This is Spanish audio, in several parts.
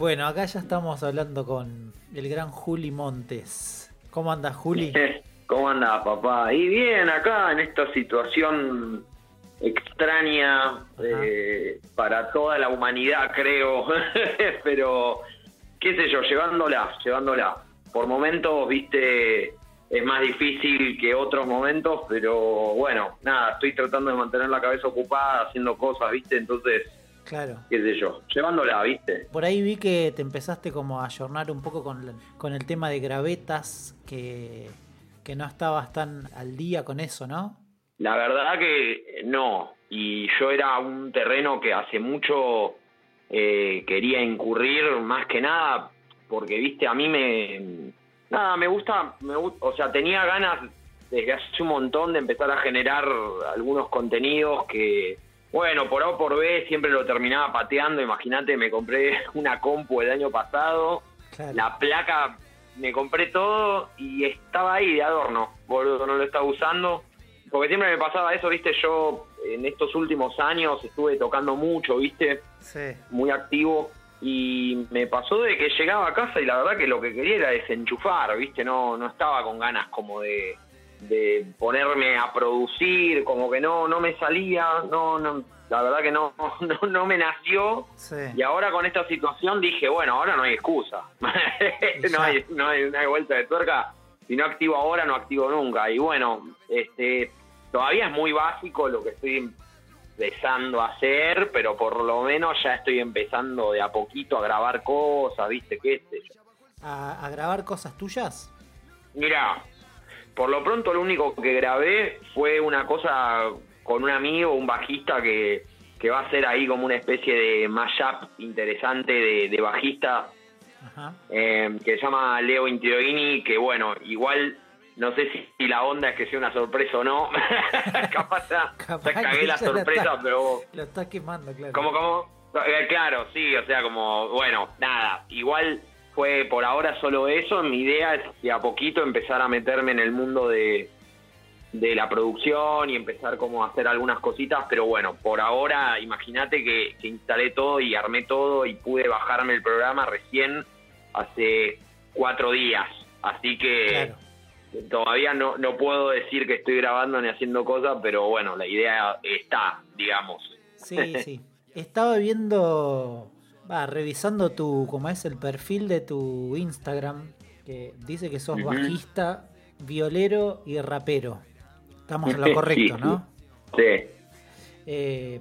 Bueno, acá ya estamos hablando con el gran Juli Montes. ¿Cómo andas, Juli? ¿Cómo andas, papá? Y bien, acá en esta situación extraña eh, para toda la humanidad, creo. Pero, qué sé yo, llevándola, llevándola. Por momentos, viste, es más difícil que otros momentos, pero bueno, nada, estoy tratando de mantener la cabeza ocupada haciendo cosas, viste, entonces Claro. qué sé yo, llevándola, ¿viste? Por ahí vi que te empezaste como a ayornar un poco con, con el tema de gravetas, que, que no estabas tan al día con eso, ¿no? La verdad que no, y yo era un terreno que hace mucho eh, quería incurrir, más que nada, porque, viste, a mí me... Nada, me gusta, me, o sea, tenía ganas desde hace un montón de empezar a generar algunos contenidos que, bueno, por A o por B siempre lo terminaba pateando. Imagínate, me compré una compu el año pasado, Claro. la placa, me compré todo y estaba ahí de adorno, boludo, no lo estaba usando. Porque siempre me pasaba eso, viste, yo en estos últimos años estuve tocando mucho, viste, Sí. muy activo y me pasó de que llegaba a casa y la verdad que lo que quería era desenchufar, ¿viste? No, no estaba con ganas como de, de ponerme a producir, como que no, no me salía, no, no, la verdad que no, no, no me nació. Sí. Y ahora con esta situación dije, bueno, ahora no hay excusa. No, hay, no, hay, hay vuelta de tuerca. Si no activo ahora, no activo nunca. Y bueno, este todavía es muy básico lo que estoy empezando a hacer, pero por lo menos ya estoy empezando de a poquito a grabar cosas, ¿viste? ¿Qué yo? ¿A, a grabar cosas tuyas? Mirá, por lo pronto lo único que grabé fue una cosa con un amigo, un bajista que, que va a ser ahí como una especie de mashup interesante de, de bajista Ajá. eh, que se llama Leo Intioini, que bueno, igual no sé si, si la onda es que sea una sorpresa o no. Capaz Capaz cagué la sorpresa, está- pero Lo estás quemando, claro. como, como, eh, claro, sí, o sea, como, bueno, nada, igual fue por ahora solo eso. Mi idea es de a poquito empezar a meterme en el mundo de, de la producción y empezar como a hacer algunas cositas, pero bueno, por ahora imagínate que, que instalé todo y armé todo y pude bajarme el programa recién hace cuatro días, así que Claro. todavía no, no puedo decir que estoy grabando ni haciendo cosas, pero bueno, la idea está, digamos. Sí, sí. Estaba viendo, va, revisando tu, como es el perfil de tu Instagram, que dice que sos bajista, violero y rapero. Estamos en lo correcto, Sí, ¿no? Sí. Eh,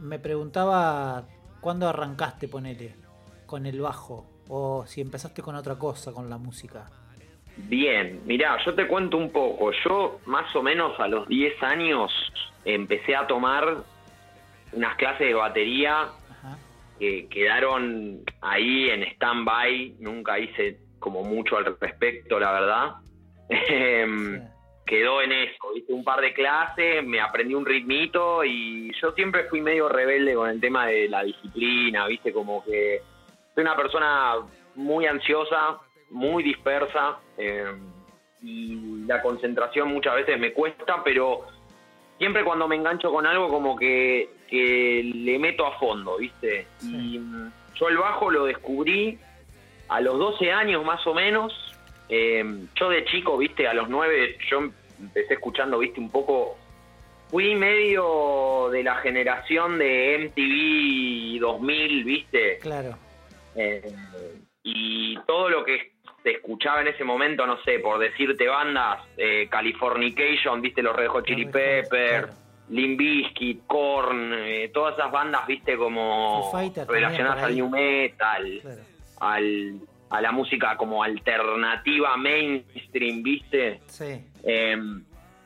me preguntaba cuándo arrancaste, ponele, con el bajo, o si empezaste con otra cosa, con la música. Bien, mirá, yo te cuento un poco. Yo más o menos a los 10 años empecé a tomar unas clases de batería. Que quedaron ahí en stand-by. Nunca hice como mucho al respecto, la verdad. Em, Sí. quedó en eso, hice un par de clases, me aprendí un ritmito y yo siempre fui medio rebelde con el tema de la disciplina, viste, como que soy una persona muy ansiosa, muy dispersa eh, y la concentración muchas veces me cuesta, pero siempre cuando me engancho con algo como que, que le meto a fondo, viste. Sí. Y mm, yo el bajo lo descubrí a los 12 años más o menos. Eh, yo de chico, viste, a los 9 yo empecé escuchando, viste, un poco... Fui medio de la generación de MTV 2000, viste. Claro. Eh, y todo lo que se escuchaba en ese momento, no sé, por decirte bandas, eh, Californication, viste, los Red Hot Chili Peppers, claro. Limp Bizkit, Korn, eh, todas esas bandas, viste, como relacionadas al new metal, Claro. al, a la música como alternativa mainstream, viste. Sí. Eh,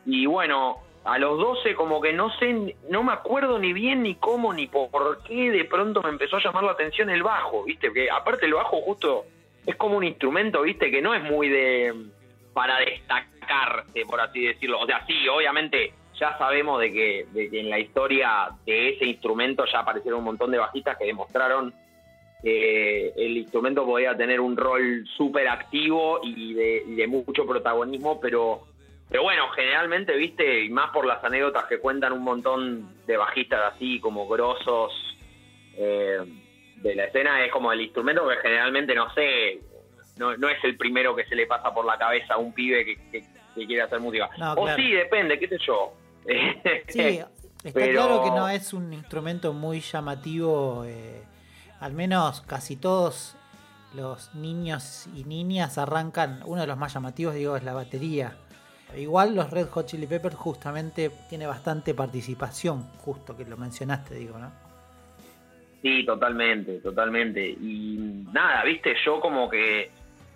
y bueno, a los 12 como que no sé, no me acuerdo ni bien ni cómo ni por qué de pronto me empezó a llamar la atención el bajo, ¿viste? Que aparte el bajo justo es como un instrumento, ¿viste? Que no es muy de para destacarse, por así decirlo. O sea, sí, obviamente ya sabemos de que, de que en la historia de ese instrumento ya aparecieron un montón de bajistas que demostraron que el instrumento podía tener un rol súper activo y de, y de mucho protagonismo, pero pero bueno, generalmente, viste, y más por las anécdotas que cuentan un montón de bajistas así como grosos, eh, de la escena es como el instrumento que generalmente no sé, no, no es el primero que se le pasa por la cabeza a un pibe que, que- que quiere hacer música. No, o claro. sí, depende, qué sé yo. Sí, está Pero- claro que no es un instrumento muy llamativo. eh, al menos casi todos los niños y niñas arrancan. Uno de los más llamativos, digo, es la batería. Igual los Red Hot Chili Peppers justamente tiene bastante participación, justo que lo mencionaste, digo, ¿no? Sí, totalmente, totalmente. Y nada, viste, yo como que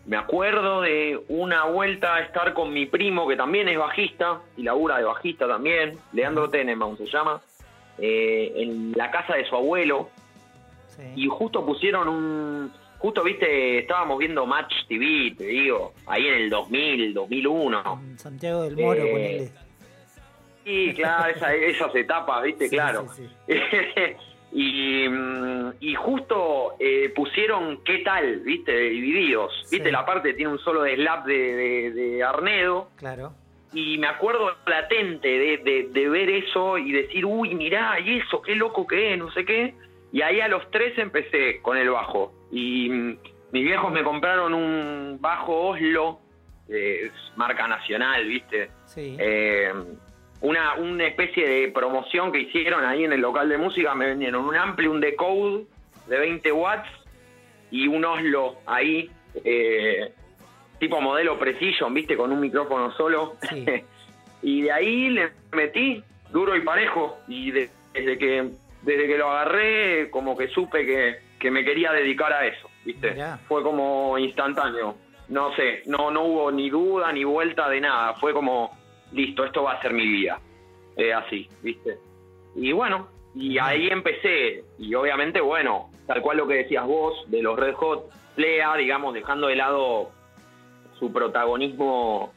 me acuerdo de una vuelta a estar con mi primo, que también es bajista, y labura de bajista también, Leandro Tenenbaum se llama, eh, en la casa de su abuelo, Sí. y justo pusieron un... Justo, viste, estábamos viendo Match TV, te digo, ahí en el 2000, 2001. Con Santiago del Moro, Eh, ponele. Sí, claro, esa- esas etapas, viste, Sí, claro. sí. y, mm, y justo eh, pusieron qué tal, viste, de divididos. Viste, la parte tiene un solo de slap de, de- de Arnedo. Claro. Y me acuerdo latente de, de- de ver eso y decir, uy, mirá, y eso, qué loco que es, no sé qué. Y ahí a los tres empecé con el bajo. Y mm, mis viejos me compraron un bajo Oslo, marca nacional, viste. Sí. Eh, una, una especie de promoción que hicieron ahí en el local de música, me vendieron un ampli, un decode de 20 watts y un Oslo ahí, eh, tipo modelo Precision, viste, con un micrófono solo. Sí. y de ahí le metí duro y parejo y de- desde que desde que lo agarré como que supe que, que me quería dedicar a eso, viste. Mirá. Fue como instantáneo. No sé, no, no hubo ni duda ni vuelta de nada. Fue como, listo, esto va a ser mi vida. Eh, así, ¿viste? Y bueno, y ahí empecé. Y obviamente, bueno, tal cual lo que decías vos, de los Red Hot, Plea, digamos, dejando de lado su protagonismo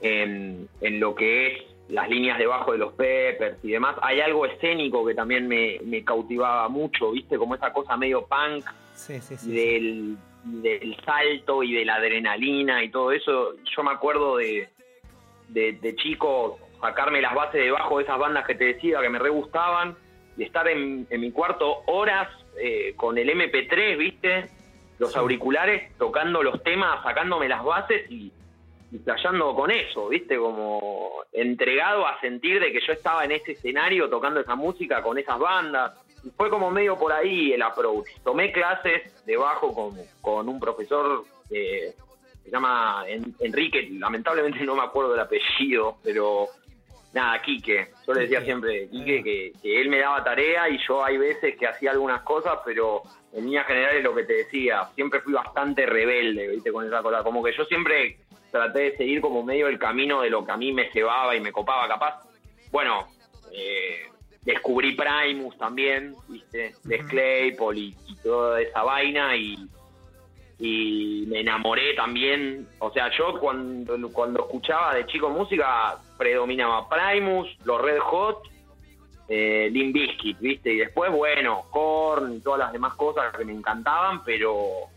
en, en lo que es las líneas debajo de los Peppers y demás. Hay algo escénico que también me, me cautivaba mucho, ¿viste? Como esa cosa medio punk Sí, sí, del, del salto y de la adrenalina y todo eso. Yo me acuerdo de, de, de chico sacarme las bases debajo de esas bandas que te decía que me re gustaban y estar en, en mi cuarto horas eh, con el MP3, ¿viste? Los Sí. auriculares tocando los temas, sacándome las bases y, y playando con eso, ¿viste? Como entregado a sentir de que yo estaba en ese escenario tocando esa música con esas bandas. Y fue como medio por ahí el approach. Tomé clases de bajo con, con un profesor que se llama En- Enrique, lamentablemente no me acuerdo del apellido, pero nada, Quique. Yo le decía siempre, Quique, que, que él me daba tarea y yo hay veces que hacía algunas cosas, pero en líneas generales lo que te decía, siempre fui bastante rebelde, ¿viste? Con esa cosa. Como que yo siempre traté de seguir como medio el camino de lo que a mí me cebaba y me copaba, capaz. Bueno, eh, descubrí Primus también, ¿viste? Les Ujú. Claypool y, y toda esa vaina y, y me enamoré también. O sea, yo cuando, cuando escuchaba de chico música predominaba Primus, los Red Hot, eh, Limp Bizkit, ¿viste? Y después, bueno, Korn y todas las demás cosas que me encantaban, pero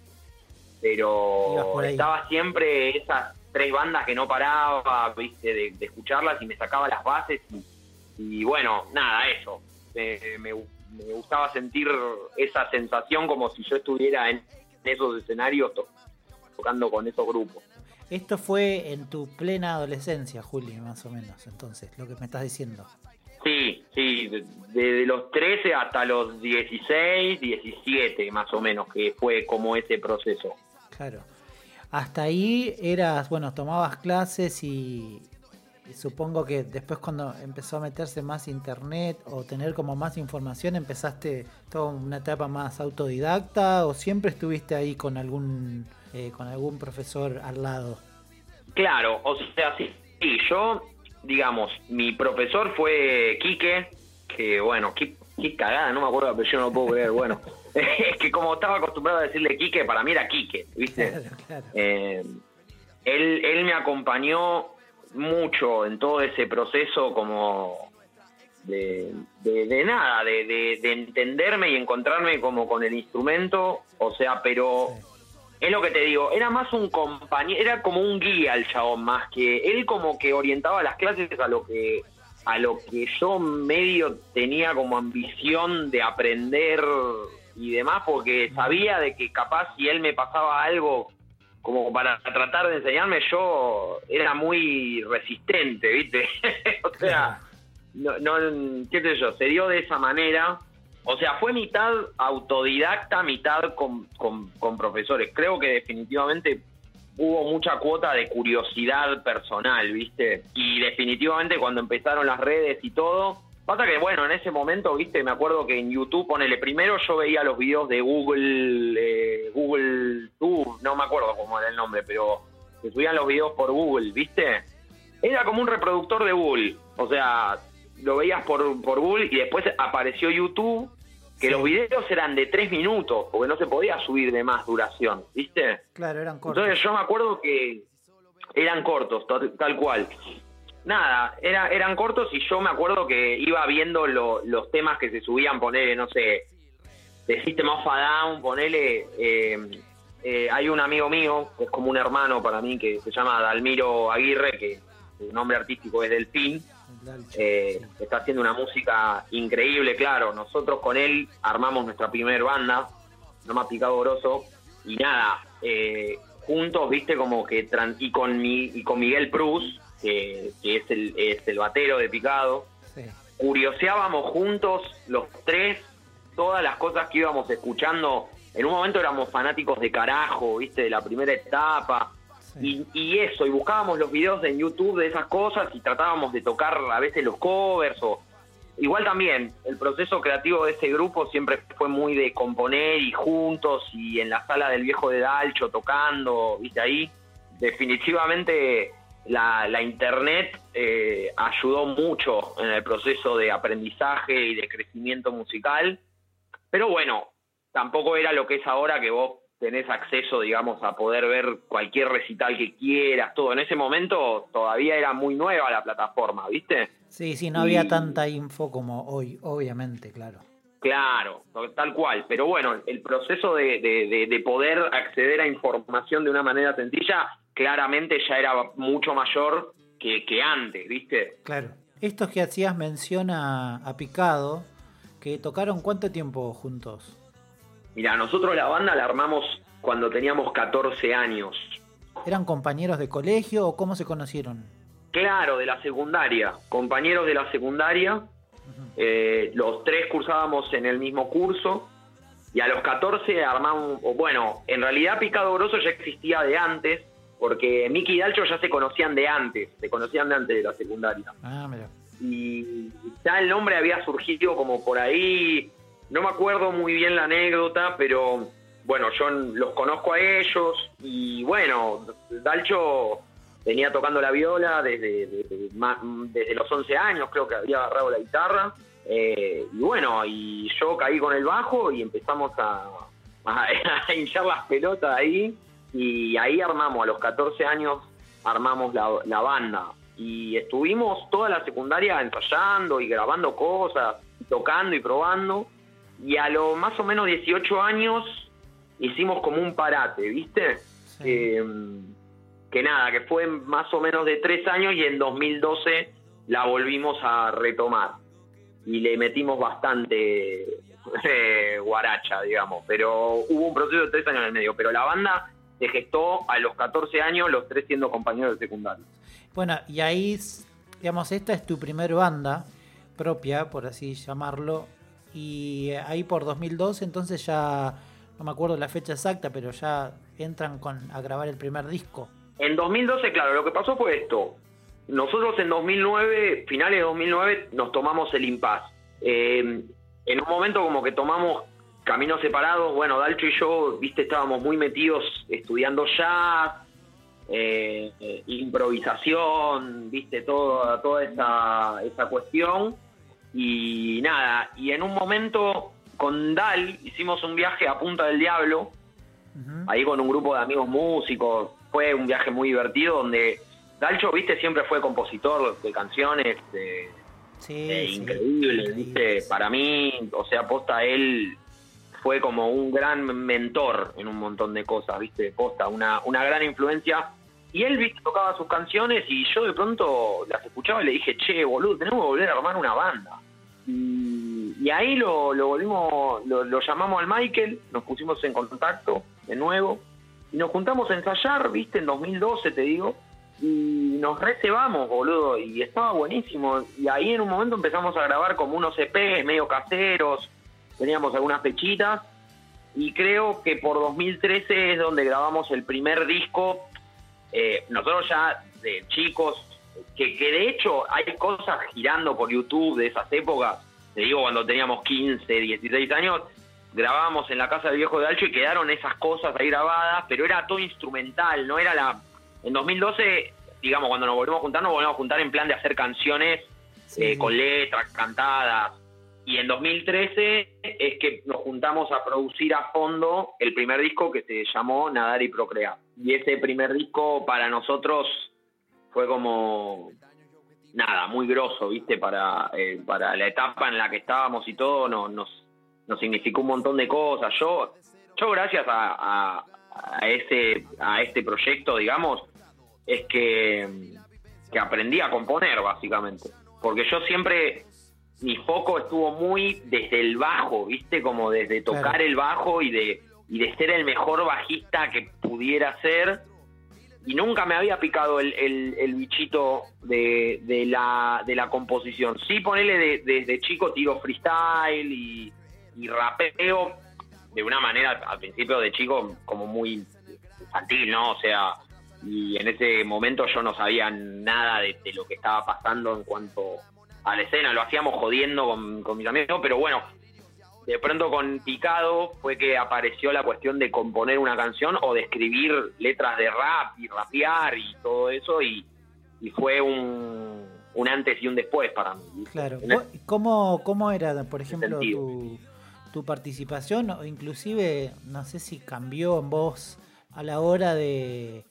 pero estaba siempre esas tres bandas que no paraba, ¿viste? De, de escucharlas y me sacaba las bases y, y bueno, nada, eso. Me, me- me gustaba sentir esa sensación como si yo estuviera en esos escenarios to- tocando con esos grupos. Esto fue en tu plena adolescencia, Juli, más o menos, entonces, lo que me estás diciendo. Sí, sí, de- desde los 13 hasta los 16, 17 más o menos, que fue como ese proceso. Claro. Hasta ahí eras, bueno, tomabas clases y, y supongo que después cuando empezó a meterse más internet o tener como más información, empezaste toda una etapa más autodidacta o siempre estuviste ahí con algún eh, con algún profesor al lado. Claro, o sea, sí, sí, yo, digamos, mi profesor fue Quique, que bueno, qué, qué cagada, no me acuerdo, pero yo no lo puedo creer, bueno. es que como estaba acostumbrado a decirle Quique, para mí era Quique, ¿viste? Claro, claro. Eh, él, él me acompañó mucho en todo ese proceso como de, nada, de, de- de entenderme y encontrarme como con el instrumento, o sea, pero es lo que te digo, era más un compañero, era como un guía el chabón, más que él como que orientaba las clases a lo que a lo que yo medio tenía como ambición de aprender y demás, porque sabía de que capaz si él me pasaba algo como para tratar de enseñarme, yo era muy resistente, ¿viste? o sea, no, no, qué sé yo, se dio de esa manera. O sea, fue mitad autodidacta, mitad con, con, con profesores. Creo que definitivamente hubo mucha cuota de curiosidad personal, ¿viste? Y definitivamente cuando empezaron las redes y todo, pasa que bueno, en ese momento, ¿viste? Me acuerdo que en YouTube, ponele, primero yo veía los videos de Google, eh, Google Tube, no me acuerdo cómo era el nombre, pero se subían los videos por Google, ¿viste? Era como un reproductor de Google, o sea, lo veías por, por Google y después apareció YouTube que los videos eran de tres minutos, porque no se podía subir de más duración, ¿viste? Claro, eran cortos. Entonces yo me acuerdo que eran cortos, tal cual. Nada, era, eran cortos y yo me acuerdo que iba viendo los temas que se subían, ponele, no sé, de System of a Down, ponele, eh, eh, hay un amigo mío, que es como un hermano para mí, que se llama Dalmiro Aguirre, que su nombre artístico es Delfín, eh, está haciendo una música increíble, claro. Nosotros con él armamos nuestra primer banda, No más picado grosso, y nada, eh, juntos, viste, como que y con mi, y con Miguel Prus, que, es, el, es el batero de Picado, curioseábamos juntos los tres todas las cosas que íbamos escuchando. En un momento éramos fanáticos de carajo, viste, de la primera etapa. Y, eso, y buscábamos los videos en YouTube de esas cosas y tratábamos de tocar a veces los covers o... Igual también, el proceso creativo de ese grupo siempre fue muy de componer y juntos y en la sala del viejo de Dalcho tocando, viste ahí. Definitivamente la, la internet eh, ayudó mucho en el proceso de aprendizaje y de crecimiento musical. Pero bueno, tampoco era lo que es ahora que vos tenés acceso, digamos, a poder ver cualquier recital que quieras, todo. En ese momento todavía era muy nueva la plataforma, ¿viste? Sí, sí, no había tanta info como hoy, obviamente, claro. Claro, tal cual. Pero bueno, el proceso de, de, poder acceder a información de una manera sencilla claramente ya era mucho mayor que, que antes, ¿viste? Claro. Estos que hacías mención a, a Picado, que tocaron cuánto tiempo juntos? Mira, nosotros la banda la armamos cuando teníamos 14 años. ¿Eran compañeros de colegio o cómo se conocieron? Claro, de la secundaria, compañeros de la secundaria. Eh, los tres cursábamos en el mismo curso y a los 14 armamos, bueno, en realidad Picado Grosso ya existía de antes, porque Miki y Dalcho ya se conocían de antes, se conocían de antes de la secundaria. Ah, mira. Y ya el nombre había surgido como por ahí no me acuerdo muy bien la anécdota, pero bueno, yo los conozco a ellos y bueno, Dalcho venía tocando la viola desde, desde, los 11 años, creo que había agarrado la guitarra. Eh, y bueno, y yo caí con el bajo y empezamos a, a, hinchar las pelotas ahí. Y ahí armamos, a los 14 años, armamos la, la banda. Y estuvimos toda la secundaria ensayando y grabando cosas, tocando y probando y a lo más o menos 18 años hicimos como un parate, ¿viste? Eh, que nada, que fue más o menos de tres años y en 2012 la volvimos a retomar. Y le metimos bastante eh, guaracha, digamos. Pero hubo un proceso de tres años en el medio. Pero la banda se gestó a los 14 años, los tres siendo compañeros de secundario. Bueno, y ahí, digamos, esta es tu primer banda propia, por así llamarlo y ahí por 2002 entonces ya no me acuerdo la fecha exacta, pero ya entran con a grabar el primer disco. En 2012, claro, lo que pasó fue esto. Nosotros en 2009, finales de 2009, nos tomamos el impas. Eh, en un momento como que tomamos caminos separados, bueno, Dalcho y yo, viste, estábamos muy metidos estudiando jazz, eh, eh, improvisación, viste, toda, toda esa, esa cuestión. Y nada, y en un momento con Dal hicimos un viaje a Punta del Diablo, ahí con un grupo de amigos músicos. Fue un viaje muy divertido donde Dalcho, viste, siempre fue compositor de canciones de, increíbles, viste. Para mí, o sea, posta él fue como un gran mentor en un montón de cosas, viste, posta, una, una gran influencia. Y él, viste, tocaba sus canciones y yo de pronto las escuchaba y le dije, che, boludo, tenemos que volver a armar una banda. Y, ahí lo, lo volvimos, lo, lo, llamamos al Michael, nos pusimos en contacto de nuevo y nos juntamos a ensayar, viste, en 2012 te digo, y nos recebamos, boludo, y estaba buenísimo. Y ahí en un momento empezamos a grabar como unos EPs medio caseros, teníamos algunas fechitas, y creo que por 2013 es donde grabamos el primer disco. Eh, nosotros ya de chicos, que, que de hecho hay cosas girando por YouTube de esas épocas, te digo cuando teníamos 15, 16 años, grabábamos en la casa del viejo de Alcho y quedaron esas cosas ahí grabadas, pero era todo instrumental, no era la en 2012, digamos, cuando nos volvimos a juntar, nos volvimos a juntar en plan de hacer canciones eh, con letras cantadas. Y en 2013 es que nos juntamos a producir a fondo el primer disco que se llamó Nadar y Procrear. Y ese primer disco para nosotros fue como nada, muy grosso, ¿viste? Para, eh, la etapa en la que estábamos y todo, nos, nos significó un montón de cosas. Yo, yo gracias a, a, a este proyecto, digamos, es que, que aprendí a componer, básicamente. Porque yo siempre, mi foco estuvo muy desde el bajo, ¿viste? Como desde tocar el bajo y de, y de ser el mejor bajista que pudiera ser. Y nunca me había picado el, el, bichito de, de, la, de la composición. Sí, ponele desde chico tiro freestyle y, y rapeo de una manera al principio de chico como muy infantil, ¿no? O sea, y en ese momento yo no sabía nada de, lo que estaba pasando en cuanto a la escena, lo hacíamos jodiendo con, mis amigos, pero bueno, de pronto con Picado fue que apareció la cuestión de componer una canción o de escribir letras de rap y rapear y todo eso y, fue un, un, antes y un después para mí. Claro, ¿Cómo, cómo era, por ejemplo, tu, tu participación o inclusive, no sé si cambió en vos a la hora de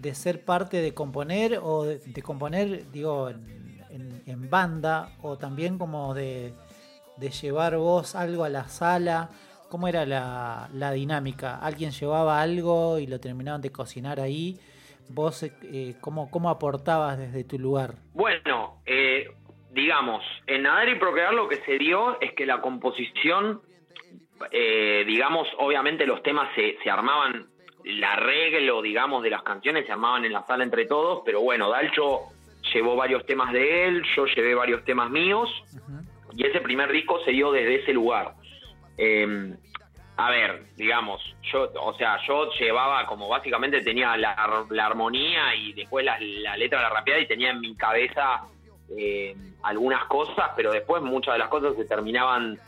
de ser parte de componer o de, componer, digo, en, banda o también como de, llevar vos algo a la sala? ¿Cómo era la, dinámica? ¿Alguien llevaba algo y lo terminaban de cocinar ahí? ¿Vos eh, ¿cómo, cómo aportabas desde tu lugar? Bueno, eh, digamos, en Nadar y Procrear lo que se dio es que la composición, eh, digamos, obviamente los temas se, se armaban el arreglo, digamos, de las canciones se armaban en la sala entre todos, pero bueno, Dalcho llevó varios temas de él, yo llevé varios temas míos, y ese primer disco se dio desde ese lugar. Em, a ver, digamos, yo, o sea, yo llevaba como básicamente tenía la, armonía y después la, letra la rapeada y tenía en mi cabeza eh, algunas cosas, pero después muchas de las cosas se terminaban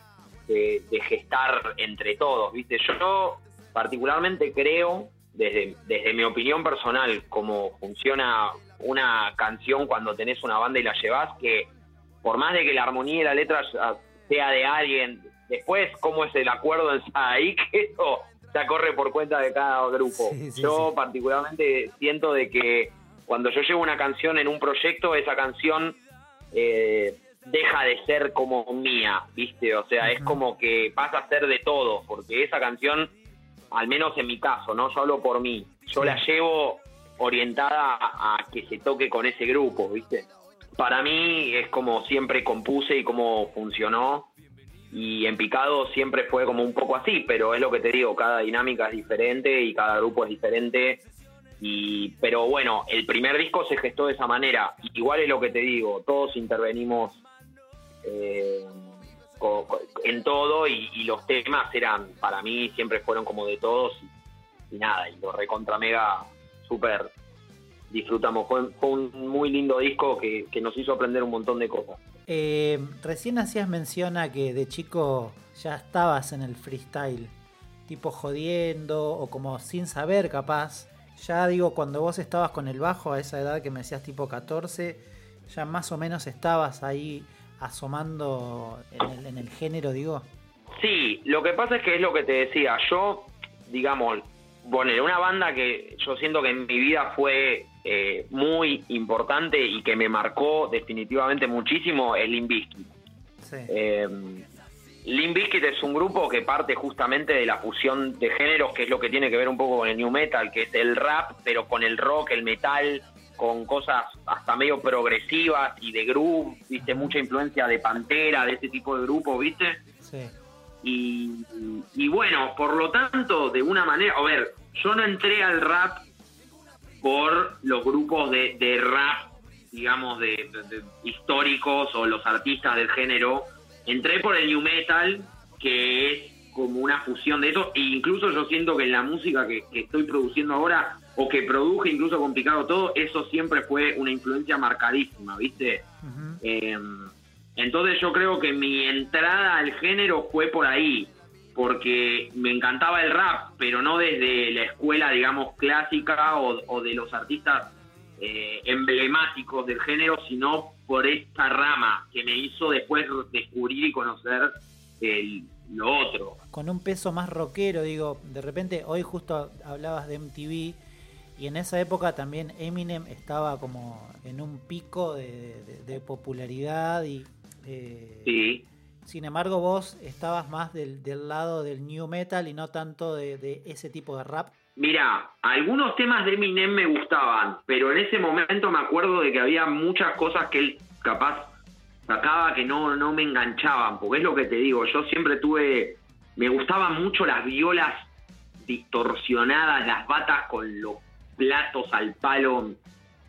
de, de gestar entre todos, ¿viste? Yo particularmente creo, desde, desde mi opinión personal, cómo funciona una canción cuando tenés una banda y la llevas, que por más de que la armonía y la letra sea de alguien, después cómo es el acuerdo en ahí, que eso ya corre por cuenta de cada grupo. yo particularmente siento de que cuando yo llevo una canción en un proyecto, esa canción eh, deja de ser como mía, ¿viste? O sea, es como que pasa a ser de todo, porque esa canción al menos en mi caso, ¿no? Yo hablo por mí. Yo la llevo orientada a, que se toque con ese grupo, ¿viste? Para mí es como siempre compuse y cómo funcionó. Y en Picado siempre fue como un poco así, pero es lo que te digo, cada dinámica es diferente y cada grupo es diferente. Y, pero bueno, el primer disco se gestó de esa manera. Igual es lo que te digo, todos intervenimos eh, en todo y, los temas eran, para mí, siempre fueron como de todos y, nada, y lo recontra mega súper disfrutamos. Fue, un muy lindo disco que, nos hizo aprender un montón de cosas. Eh, recién hacías mención a que de chico ya estabas en el freestyle, tipo jodiendo o como sin saber capaz. Ya digo, cuando vos estabas con el bajo a esa edad que me decías tipo 14, ya más o menos estabas ahí asomando en el, género, digo? Sí, lo que pasa es que es lo que te decía, yo, digamos, bueno, una banda que yo siento que en mi vida fue eh, muy importante y que me marcó definitivamente muchísimo es Limbisky. Sí. Eh, es un grupo que parte justamente de la fusión de géneros, que es lo que tiene que ver un poco con el new metal, que es el rap, pero con el rock, el metal, con cosas hasta medio progresivas y de groove, viste, mucha influencia de Pantera, de ese tipo de grupos, viste. Sí. Y, y bueno, por lo tanto, de una manera, a ver, yo no entré al rap por los grupos de, de rap, digamos, de, históricos o los artistas del género. Entré por el new metal, que es como una fusión de eso, e incluso yo siento que en la música que, estoy produciendo ahora, o que produje incluso complicado todo, eso siempre fue una influencia marcadísima, ¿viste? Em, entonces yo creo que mi entrada al género fue por ahí porque me encantaba el rap, pero no desde la escuela, digamos, clásica o, de los artistas eh, emblemáticos del género, sino por esta rama que me hizo después descubrir y conocer el, lo otro. Con un peso más rockero, digo, de repente hoy justo hablabas de MTV y en esa época también Eminem estaba como en un pico de, popularidad y... Eh, sí sin embargo, vos estabas más del, lado del new metal y no tanto de, ese tipo de rap. Mira, algunos temas de Eminem me gustaban, pero en ese momento me acuerdo de que había muchas cosas que él capaz sacaba que no, no me enganchaban, porque es lo que te digo, yo siempre tuve, me gustaban mucho las violas distorsionadas, las batas con los platos al palo,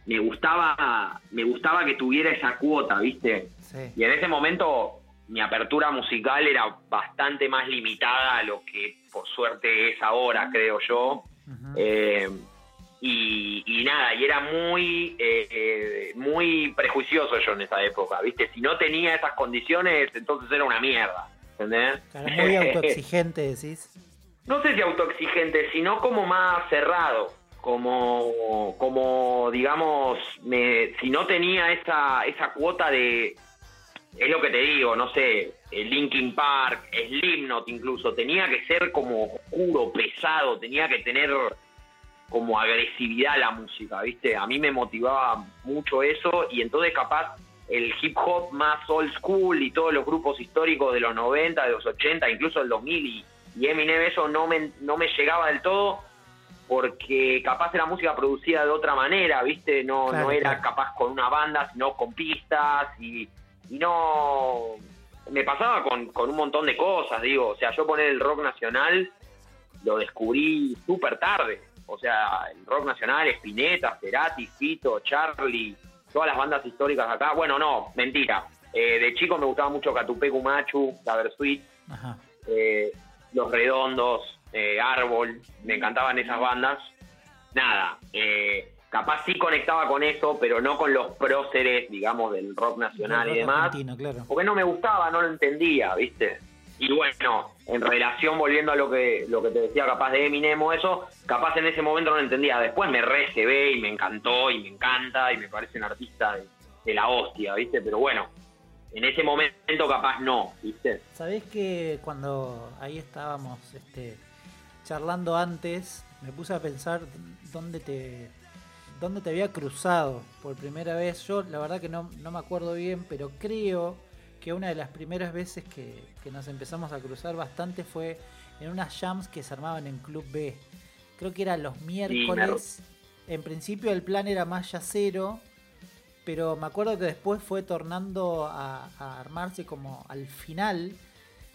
me gustaba, me gustaba que tuviera esa cuota, ¿viste? Y en ese momento mi apertura musical era bastante más limitada a lo que por suerte es ahora, creo yo. Eh, y, nada, y era muy, eh, eh, muy prejuicioso yo en esa época, ¿viste? Si no tenía esas condiciones, entonces era una mierda, ¿entendés? muy autoexigente, decís. No sé si autoexigente, sino como más cerrado como, como digamos, me, si no tenía esa, esa cuota de, es lo que te digo, no sé, Linkin Park, Slipknot incluso, tenía que ser como oscuro, pesado, tenía que tener como agresividad la música, ¿viste? A mí me motivaba mucho eso y entonces capaz el hip hop más old school y todos los grupos históricos de los 90, de los 80, incluso el 2000 y, y Eminem eso no me, no me llegaba del todo porque capaz era música producida de otra manera, ¿viste? No, no era capaz con una banda, sino con pistas y y no me pasaba con, un montón de cosas, digo, o sea, yo poner el rock nacional lo descubrí súper tarde, o sea, el rock nacional, Spinetta, Cerati, Fito, Charlie, todas las bandas históricas acá, bueno, no, mentira, eh, de chico me gustaba mucho Catupecu Machu, La Versuit, eh, Los Redondos, eh, Árbol, me encantaban esas bandas, nada, eh, capaz sí conectaba con eso, pero no con los próceres, digamos, del rock nacional y demás. Porque no me gustaba, no lo entendía, ¿viste? Y bueno, en relación, volviendo a lo que, lo que te decía capaz de Eminem o eso, capaz en ese momento no lo entendía. Después me re se ve y me encantó y me encanta y me parece un artista de, la hostia, ¿viste? Pero bueno, en ese momento capaz no, ¿viste? Sabés que cuando ahí estábamos este, charlando antes, me puse a pensar dónde te dónde te había cruzado por primera vez. Yo la verdad que no, me acuerdo bien, pero creo que una de las primeras veces que, nos empezamos a cruzar bastante fue en unas jams que se armaban en Club B. Creo que eran los miércoles. En principio el plan era más yacero, pero me acuerdo que después fue tornando a, a, armarse como al final.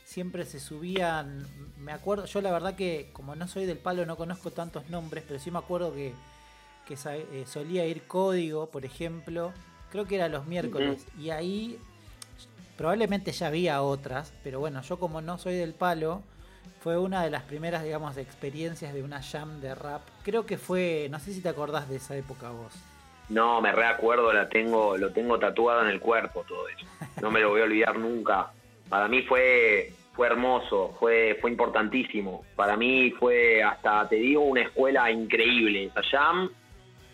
Siempre se subían, me acuerdo, yo la verdad que como no soy del palo no conozco tantos nombres, pero sí me acuerdo que que eh, solía ir código, por ejemplo, creo que era los miércoles, y ahí probablemente ya había otras, pero bueno, yo como no soy del palo, fue una de las primeras, digamos, experiencias de una jam de rap. Creo que fue, no sé si te acordás de esa época vos. No, me reacuerdo, la tengo, lo tengo tatuado en el cuerpo todo eso. No me lo voy a olvidar nunca. Para mí fue fue hermoso, fue fue importantísimo. Para mí fue hasta te digo una escuela increíble esa jam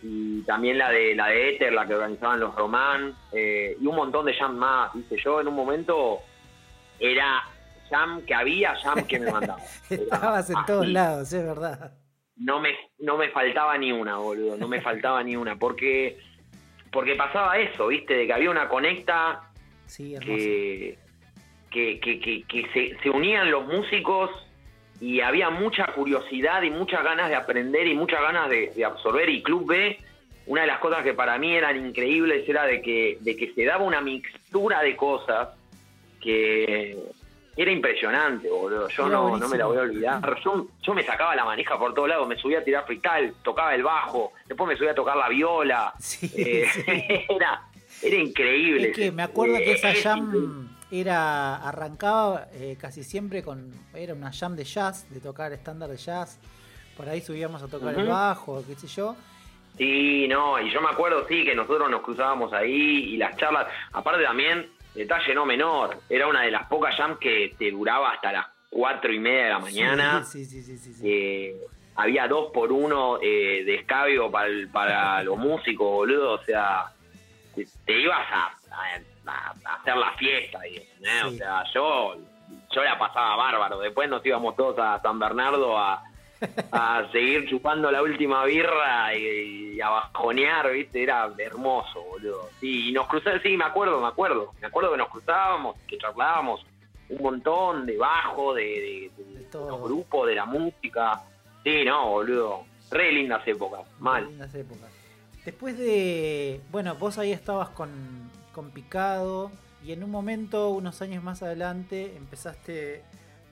y también la de la de Ether, la que organizaban los Román, eh, y un montón de jam más, dice yo en un momento era jam que había, jam que me mandaba. Estabas en todos lados, es verdad. No me, no me faltaba ni una, boludo, no me faltaba ni una, porque, porque pasaba eso, viste, de que había una conecta que, que, que, que, se, se unían los músicos y había mucha curiosidad y muchas ganas de aprender y muchas ganas de, absorber y Club B una de las cosas que para mí eran increíbles era de que, de que se daba una mixtura de cosas que era impresionante, boludo. Yo no, no me la voy a olvidar. Yo, yo me sacaba la manija por todos lados, me subía a tirar frital, tocaba el bajo, después me subía a tocar la viola. Eh, era, era increíble. Es que me acuerdo que esa jam era arrancaba eh, casi siempre con era una jam de jazz, de tocar estándar de jazz. Por ahí subíamos a tocar el bajo, qué sé yo. Sí, no, y yo me acuerdo, sí, que nosotros nos cruzábamos ahí y las charlas, aparte también, detalle no menor, era una de las pocas jams que te duraba hasta las cuatro y media de la mañana. Sí, sí, sí, sí. Eh, había dos por uno eh, de escabio para, para los músicos, boludo, o sea, te, ibas a, hacer la fiesta, y, o sea, yo, yo la pasaba bárbaro, después nos íbamos todos a San Bernardo a a seguir chupando la última birra y, a bajonear, ¿viste? Era hermoso, boludo. Sí, y nos cruzábamos, sí, me acuerdo, me acuerdo. Me acuerdo que nos cruzábamos, que charlábamos un montón de bajo, de, los grupos, de la música. Sí, no, boludo. Re lindas épocas, mal. lindas épocas. Después de. Bueno, vos ahí estabas con, con Picado y en un momento, unos años más adelante, empezaste